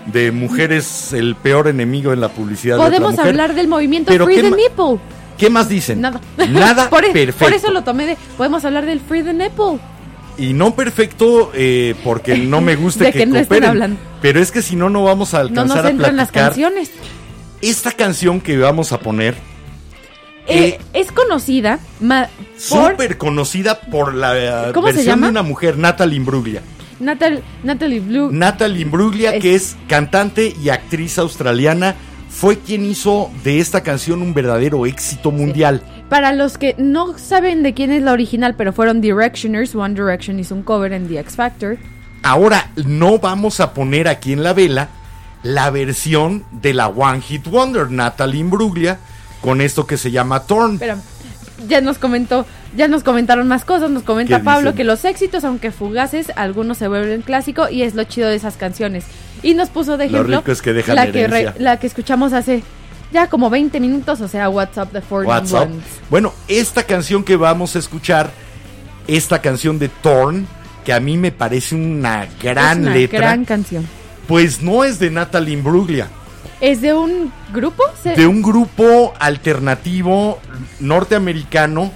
De mujeres, el peor enemigo en la publicidad. de otra Podemos mujer. hablar del movimiento Pero Free ¿qué the Nipple. ¿Qué más dicen? Nada. Nada por, e- perfecto. por eso lo tomé de. Podemos hablar del Free the Nipple. Y no perfecto eh, porque no me guste De que, que no estén cooperen. hablando. Pero es que si no, no vamos a No alcanzar nos a entran las platicar. canciones. Esta canción que vamos a poner, Eh, Eh, es conocida por súper conocida por la ¿Cómo se versión llama? de una mujer, Natalie Imbruglia. Natal- Natalie Blue. Natalie Imbruglia, Es- que es cantante y actriz australiana, fue quien hizo de esta canción un verdadero éxito mundial. Para los que no saben de quién es la original, pero fueron Directioners, One Direction hizo un cover en The X Factor. Ahora, no vamos a poner aquí en la vela la versión de la One Hit Wonder, Natalie Imbruglia, con esto que se llama Torn. Pero ya nos comentó, ya nos comentaron más cosas, nos comenta ¿Qué Pablo dicen? que los éxitos, aunque fugaces, algunos se vuelven clásico y es lo chido de esas canciones. Y nos puso de Lo ejemplo rico es que dejan la, que re- la que escuchamos hace ya como 20 minutos, o sea, WhatsApp the Four. Ones. Bueno, esta canción que vamos a escuchar esta canción de Torn, que a mí me parece una gran es una letra. gran canción. Pues no es de Natalie Imbruglia, ¿Es de un grupo? De un grupo alternativo norteamericano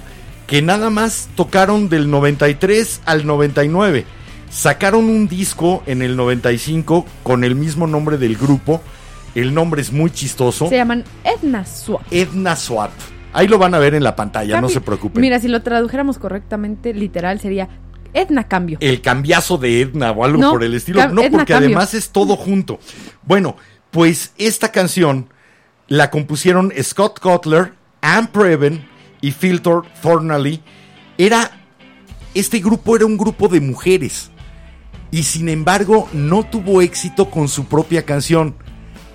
que nada más tocaron del 93 al 99. Sacaron un disco en el 95 con el mismo nombre del grupo. El nombre es muy chistoso. Se llaman Edna Swap. Edna Swap. Ahí lo van a ver en la pantalla, no se preocupen. Mira, si lo tradujéramos correctamente, literal, sería Edna Cambio. el cambiazo de Edna o algo No, por el estilo. No, Edna porque cambio. además es todo junto. Bueno, pues esta canción la compusieron Scott Cutler, Ann Preven y Filter Thornley. Era. Este grupo era un grupo de mujeres. Y sin embargo, no tuvo éxito con su propia canción.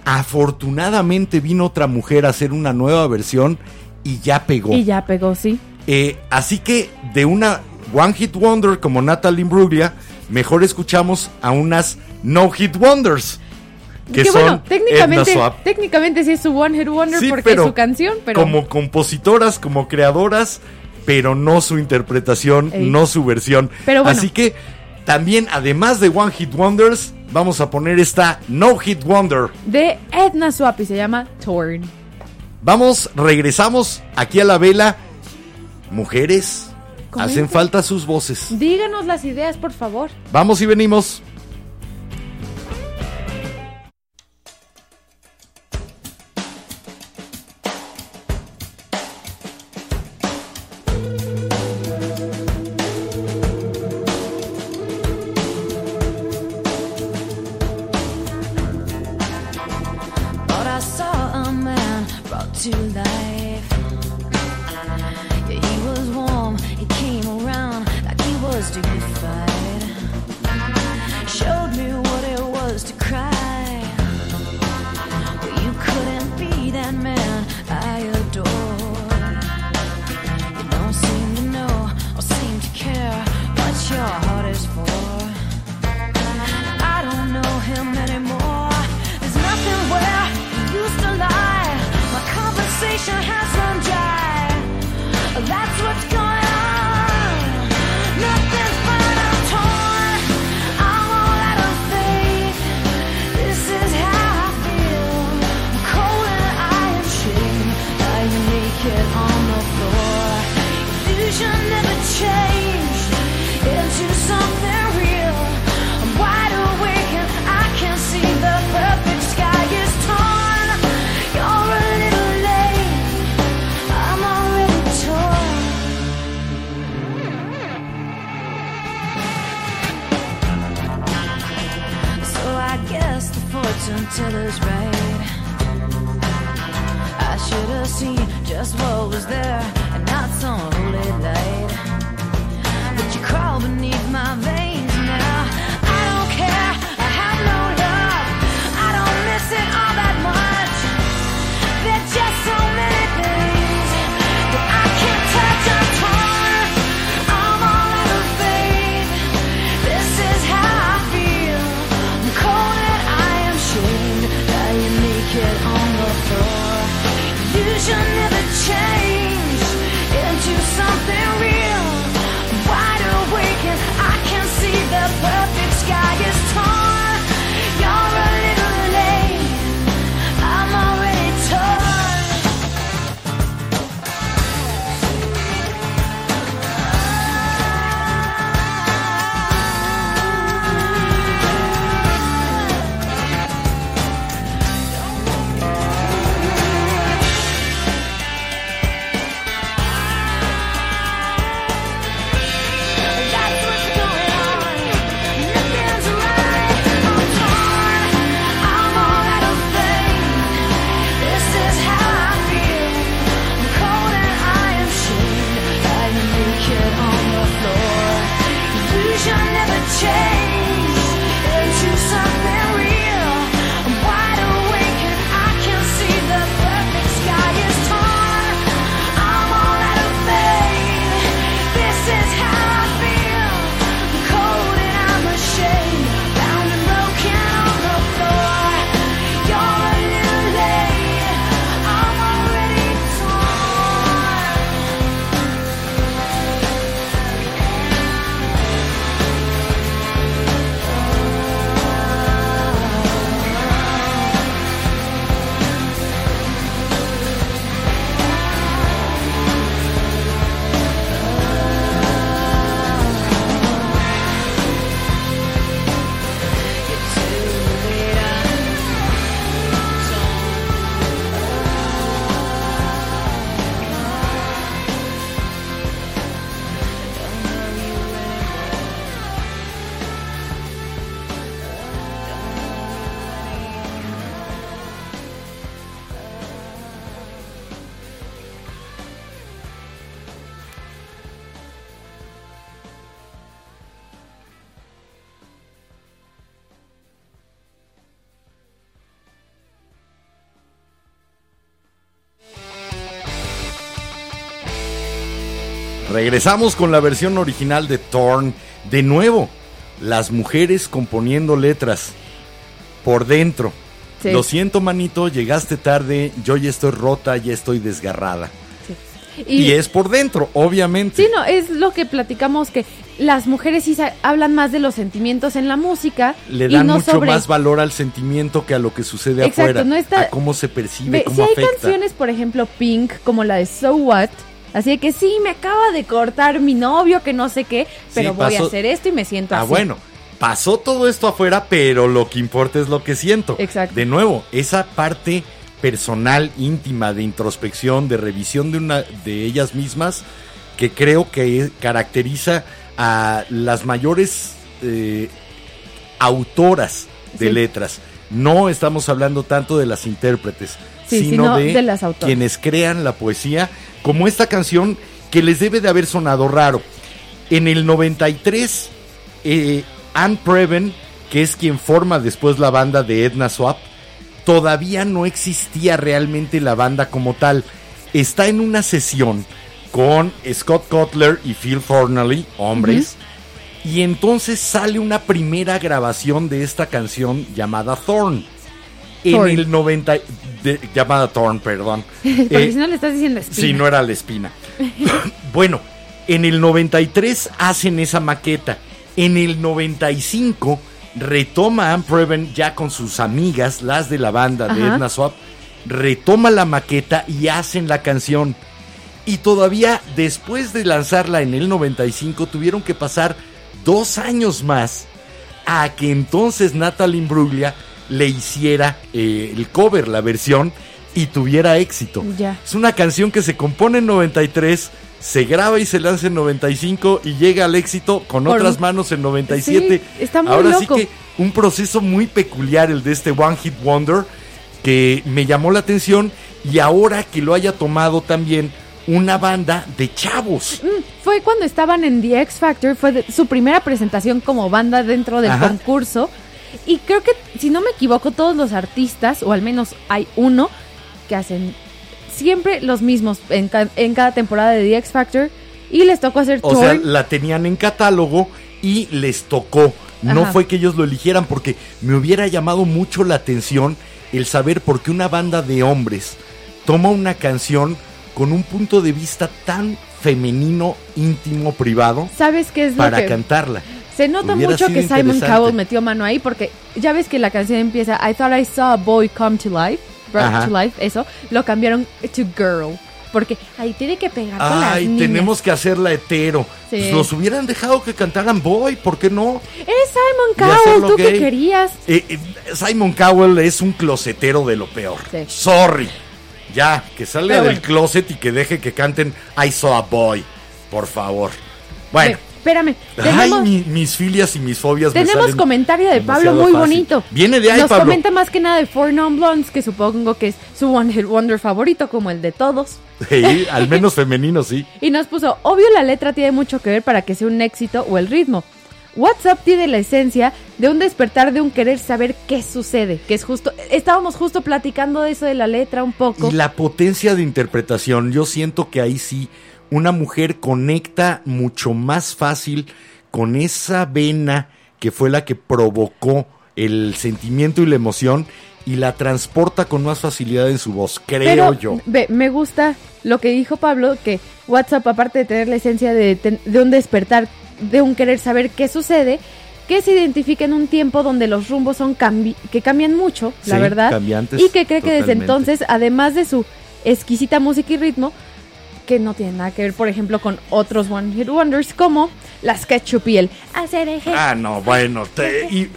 Afortunadamente vino otra mujer a hacer una nueva versión y ya pegó. Y ya pegó, sí. Eh, así que de una One Hit Wonder como Natalie Imbruglia, mejor escuchamos a unas No Hit Wonders. Que, Que son bueno, técnicamente, sí es su One Hit Wonder Sí, porque pero es su canción, pero Como compositoras, como creadoras, pero no su interpretación, Ey. no su versión. Pero bueno. Así que también, además de One Hit Wonders, vamos a poner esta No Hit Wonder. de Edna Swap y se llama Torn. Vamos, regresamos aquí a la vela. Mujeres, hacen falta sus voces. Díganos las ideas, por favor. Vamos y venimos. Regresamos con la versión original de Thorn. De nuevo, las mujeres componiendo letras por dentro. Sí. Lo siento, manito, llegaste tarde, yo ya estoy rota, ya estoy desgarrada. Y, es por dentro, obviamente. Sí, no, es lo que platicamos que las mujeres sí hablan más de los sentimientos en la música Le y dan no mucho sobre más valor al sentimiento que a lo que sucede Exacto, afuera. no está- A cómo se percibe, Ve, cómo si hay canciones, por ejemplo, Pink, como la de So What, así de que sí, me acaba de cortar mi novio, que no sé qué, pero voy a hacer esto y me siento Ah, así. bueno. Pasó todo esto afuera, pero lo que importa es lo que siento. Exacto. De nuevo, esa parte personal, íntima, de introspección, de revisión de una de ellas mismas, que creo que caracteriza a las mayores eh, autoras de Sí. letras. No estamos hablando tanto de las intérpretes, Sí, sino, sino de, de las quienes crean la poesía, como esta canción que les debe de haber sonado raro. En el 93, eh, Anne Preven, que es quien forma después la banda de Edna Swap, todavía no existía realmente la banda como tal. Está en una sesión con Scott Cutler y Phil Fornelly, hombres, y entonces sale una primera grabación de esta canción llamada Thorn. En el 90, de- llamada Thorn, perdón. Porque Eh, si no le estás diciendo espina. Sí, no era la espina. bueno, en el 93 hacen esa maqueta. En el 95 retoma Anne Preven ya con sus amigas, las de la banda de. Edna Swap, retoma la maqueta y hacen la canción. Y todavía después de lanzarla en el 95 tuvieron que pasar dos años más a que entonces Natalie Imbruglia le hiciera eh, el cover, la versión, y tuviera éxito. Ya. Es una canción que se compone en 93, se graba y se lanza en 95 y llega al éxito con Por- otras manos en 97. Sí, está muy Ahora loco. sí que un proceso muy peculiar el de este One Hit Wonder que me llamó la atención y ahora que lo haya tomado también una banda de chavos. Mm, Fue cuando estaban en The X Factor, fue de- su primera presentación como banda dentro del Ajá. concurso. Y creo que, si no me equivoco, todos los artistas, o al menos hay uno, que hacen siempre los mismos en, ca- en cada temporada de The X Factor. Y les tocó hacer O sea, la tenían en catálogo y les tocó. No Ajá. fue que ellos lo eligieran porque me hubiera llamado mucho la atención el saber por qué una banda de hombres toma una canción con un punto de vista tan femenino, íntimo, privado ¿Sabes qué es lo para que cantarla. Se nota Hubiera mucho que Simon. Cowell metió mano ahí porque ya ves que la canción empieza I thought I saw a boy come to life, brought Ajá. to life, eso, lo cambiaron to girl. Porque ahí tiene que pegar con las Ay, niñas. tenemos que hacerla hetero. Sí. Pues los hubieran dejado que cantaran Boy, ¿por qué no? Eres Simon Cowell, tú que querías. Eh, eh, Simon Cowell es un closetero de lo peor. Sí. Sorry. Ya, que salga del closet y que deje que canten I Saw a Boy. Por favor. Bueno. Espérame, Ay, tenemos, mi- mis filias y mis fobias tenemos comentario de Pablo muy fácil. bonito. Viene de ahí, Nos Pablo. comenta más que nada de Four Non Blondes, que supongo que es su Hit Wonder favorito, como el de todos. Sí, al menos femenino, sí. Y nos puso, obvio la letra tiene mucho que ver para que sea un éxito o el ritmo. WhatsApp tiene la esencia de un despertar de un querer saber qué sucede, que es justo, estábamos justo platicando de eso de la letra un poco. Y la potencia de interpretación, yo siento que ahí sí una mujer conecta mucho más fácil con esa vena que fue la que provocó el sentimiento y la emoción y la transporta con más facilidad en su voz, creo Pero yo. ve, me gusta lo que dijo Pablo, que WhatsApp, aparte de tener la esencia de, ten- de un despertar, de un querer saber qué sucede, que se identifica en un tiempo donde los rumbos son cambi- que cambian mucho, la verdad, y que cree que desde entonces, además de su exquisita música y ritmo, que no tiene nada que ver, por ejemplo, con otros One Hit Wonders como las Ketchup y el hacer eje- Ah, no, bueno, te- y-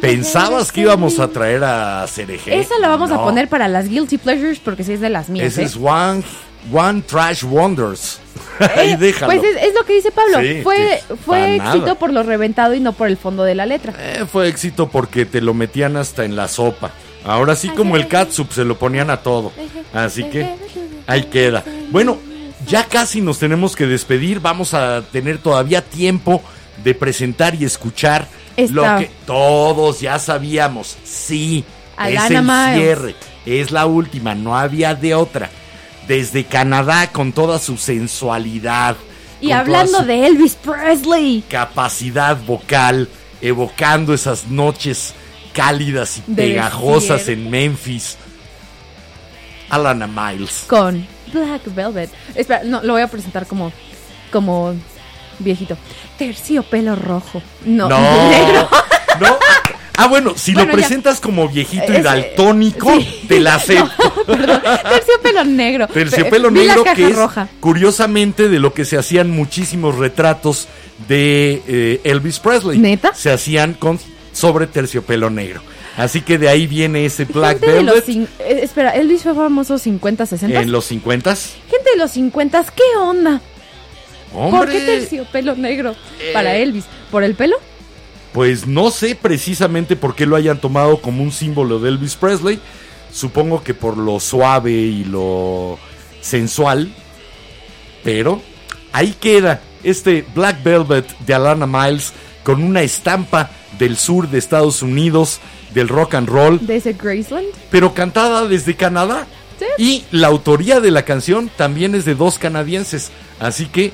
pensabas que íbamos a traer a Cereje. Esa la vamos a poner para las Guilty Pleasures porque sí es de las mías. Ese ¿eh? es One, one Trash Wonders. Ahí Eh, déjalo. Pues es, es lo que dice Pablo. Sí, fue sí, fue éxito nada. por lo reventado y no por el fondo de la letra. Eh, fue éxito porque te lo metían hasta en la sopa. Ahora sí como el catsup se lo ponían a todo. Así que ahí queda. Bueno, ya casi nos tenemos que despedir. Vamos a tener todavía tiempo de presentar y escuchar Esta- lo que todos ya sabíamos. Sí, es el Miles. cierre. Es la última, no había de otra. Desde Canadá con toda su sensualidad, Y hablando de Elvis Presley. capacidad vocal, evocando esas noches cálidas y pegajosas en Memphis. Alana Miles. con Black Velvet. Espera, no, lo voy a presentar como, como viejito. Terciopelo rojo. No, No, negro. no. Ah, bueno, si Bueno, lo ya. presentas como viejito y Ese- daltónico, sí. te la acepto. Perdón, terciopelo negro. Terciopelo Vi negro que es roja. curiosamente de lo que se hacían muchísimos retratos de eh, Elvis Presley. ¿Neta? Se hacían con sobre terciopelo negro. Así que de ahí viene ese Black Gente de los Velvet eh, espera, Elvis fue famoso 50, 60. en los 50s. Gente de los 50, ¿qué onda? ¿Por qué Hombre, terciopelo negro Eh. para Elvis? ¿Por el pelo? pues no sé precisamente por qué lo hayan tomado como un símbolo de Elvis Presley. Supongo que por lo suave y lo sensual. Pero ahí queda este Black Velvet de Alana Miles con una estampa del sur de Estados Unidos, del rock and roll, De ese Graceland. pero cantada desde Canadá. Sí. Y la autoría de la canción también es de dos canadienses. Así que,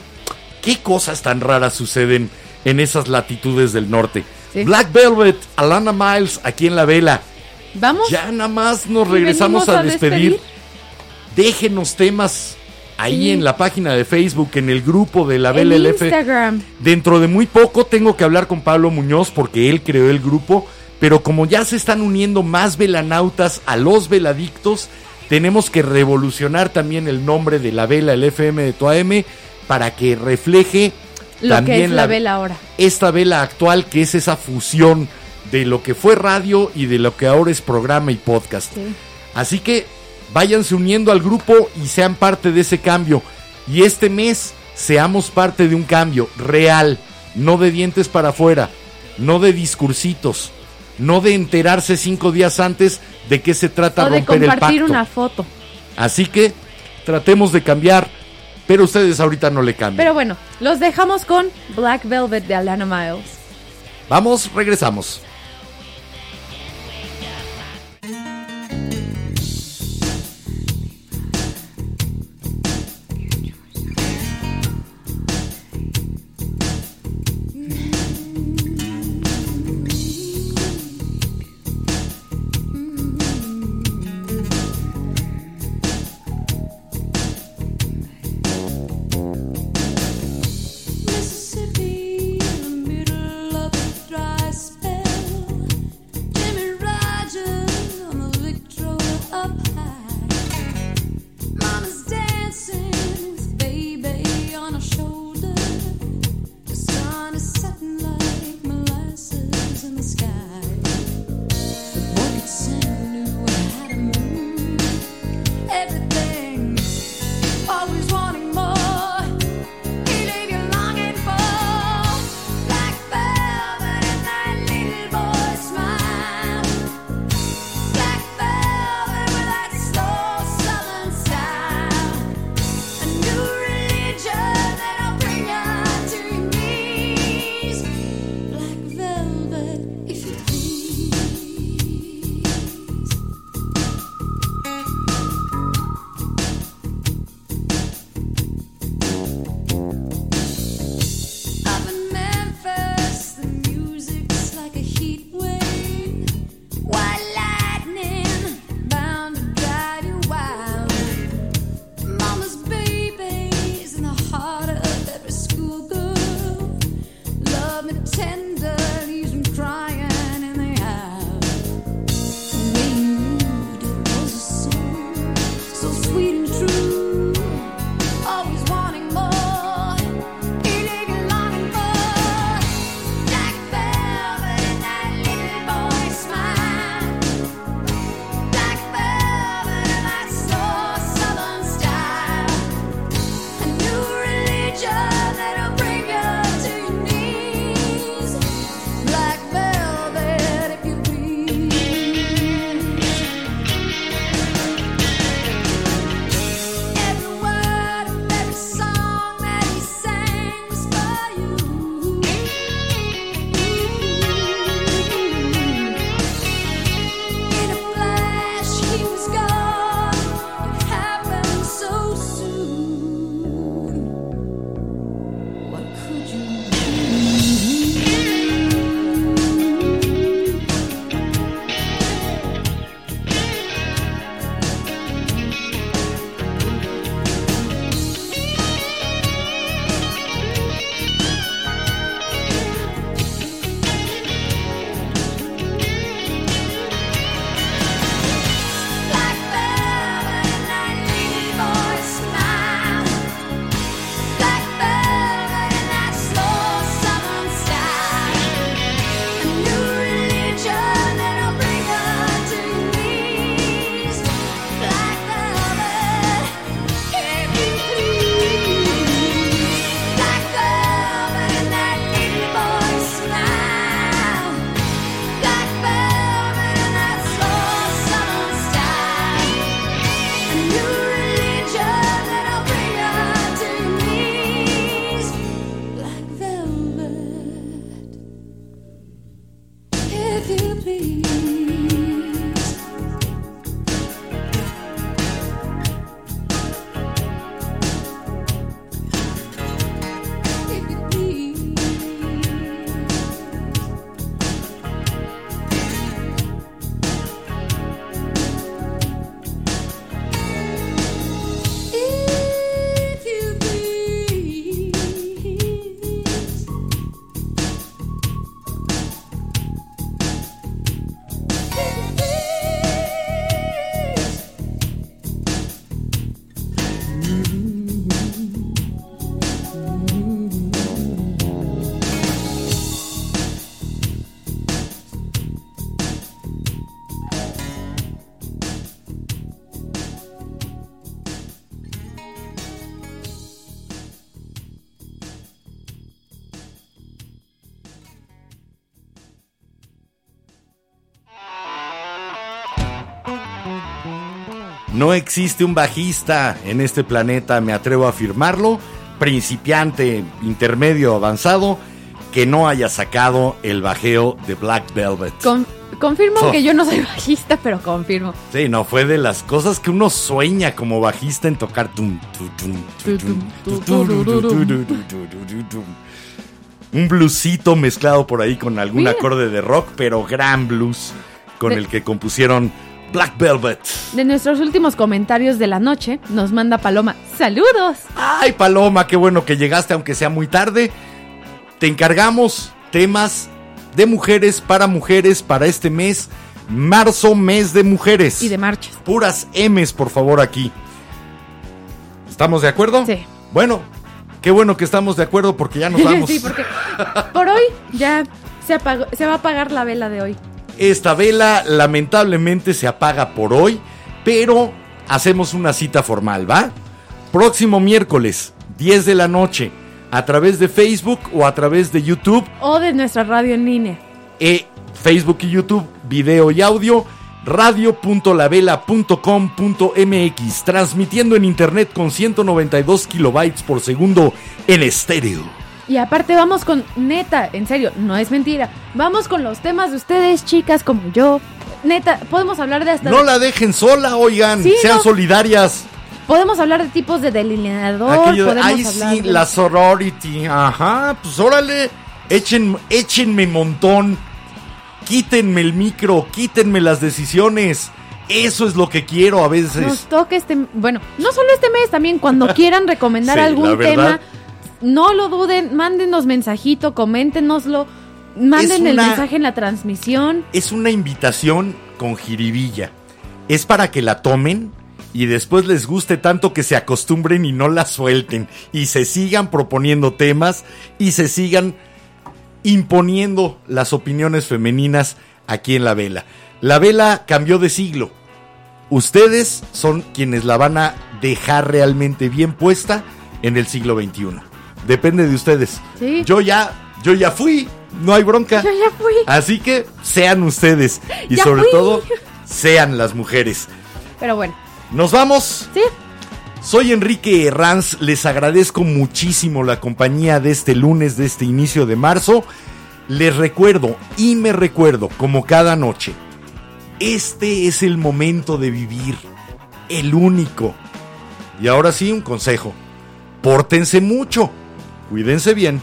¿qué cosas tan raras suceden en esas latitudes del norte? Sí. Black Velvet, Alana Miles, aquí en la vela. Vamos. Ya nada más nos regresamos a despedir. despedir. Déjenos temas ahí Sí. en la página de Facebook, en el grupo de la En Vela LF. Instagram. Dentro de muy poco tengo que hablar con Pablo Muñoz porque él creó el grupo, pero como ya se están uniendo más velanautas a los veladictos, tenemos que revolucionar también el nombre de la vela, el FM de tu AM, para que refleje Lo también que es la, vela ahora. esta vela actual que es esa fusión de lo que fue radio y de lo que ahora es programa y podcast. Sí. Así que váyanse uniendo al grupo y sean parte de ese cambio. Y este mes seamos parte de un cambio real, no de dientes para afuera, no de discursitos, no de enterarse cinco días antes de qué se trata O de romper el compartir pacto. una foto. Así que tratemos de cambiar, pero ustedes ahorita no le cambian. Pero bueno, los dejamos con Black Velvet de Alana Miles. Vamos, regresamos. No existe un bajista en este planeta, me atrevo a afirmarlo, principiante, intermedio, avanzado, que no haya sacado el bajeo de Black Velvet. Confirmo oh. que yo no soy bajista, pero confirmo. Sí, no, fue de las cosas que uno sueña como bajista en tocar. Un bluesito mezclado por ahí con algún acorde de rock, pero gran blues con el que compusieron Black Velvet. De nuestros últimos comentarios de la noche, nos manda Paloma. ¡Saludos! Ay, Paloma, qué bueno que llegaste, aunque sea muy tarde. Te encargamos temas de mujeres para mujeres para este mes, marzo, mes de mujeres. Y de marchas. Puras M's, por favor, aquí. ¿Estamos de acuerdo? Sí. Bueno, qué bueno que estamos de acuerdo porque ya nos vamos. sí, porque por hoy ya se, apagó, se va a apagar la vela de hoy. Esta vela lamentablemente se apaga por hoy, pero hacemos una cita formal, ¿va? Próximo miércoles, 10 de la noche, a través de Facebook o a través de YouTube, O de nuestra radio en línea. e Facebook y YouTube, video y audio, radio.lavela.com.mx, transmitiendo en internet con 192 kilobytes por segundo en estéreo. Y aparte vamos con, neta, en serio, no es mentira. Vamos con los temas de ustedes, chicas como yo. Neta, podemos hablar de hasta... No la dejen sola, oigan, Sí, sean no. solidarias. Podemos hablar de tipos de delineador. Aquello de, podemos hablar sí, de- la sorority. Ajá, pues órale. Echen, échenme montón. Quítenme el micro, quítenme las decisiones. Eso es lo que quiero a veces. Nos toca este... Bueno, no solo este mes, también cuando quieran recomendar Sí, algún tema, no lo duden, mándenos mensajito, coméntenoslo, manden el mensaje en la transmisión. Es una invitación con jiribilla. Es para que la tomen y después les guste tanto que se acostumbren y no la suelten. Y se sigan proponiendo temas y se sigan imponiendo las opiniones femeninas aquí en la vela. La vela cambió de siglo. Ustedes son quienes la van a dejar realmente bien puesta en el siglo XXI. Depende de ustedes. Sí. Yo ya, yo ya fui, no hay bronca. Yo ya fui. Así que sean ustedes y Ya sobre fui. todo sean las mujeres. Pero bueno, Nos vamos. sí. Soy Enrique Herranz, les agradezco muchísimo la compañía de este lunes, de este inicio de marzo. Les recuerdo y me recuerdo, como cada noche, este es el momento de vivir, el único. Y ahora sí, un consejo. Pórtense mucho, cuídense bien.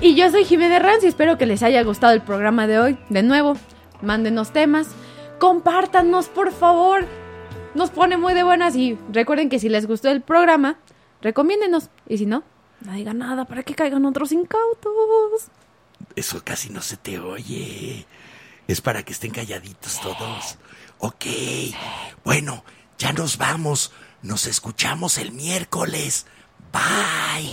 Y yo soy Jimena Ranz y espero que les haya gustado el programa de hoy. De nuevo, mándenos temas, compártanos por favor. Nos pone muy de buenas y recuerden que si les gustó el programa, recomiéndenos. Y si no, no digan nada para que caigan otros incautos. Eso casi no se te oye. Es para que estén calladitos todos. Ok. Bueno, ya nos vamos. Nos escuchamos el miércoles. Bye.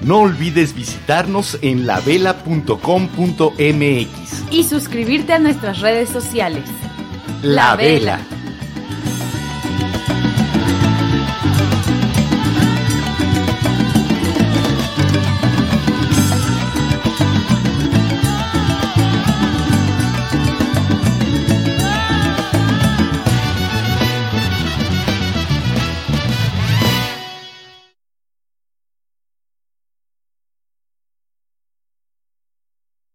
No olvides visitarnos en lavela.com.mx. Y suscribirte a nuestras redes sociales. La vela.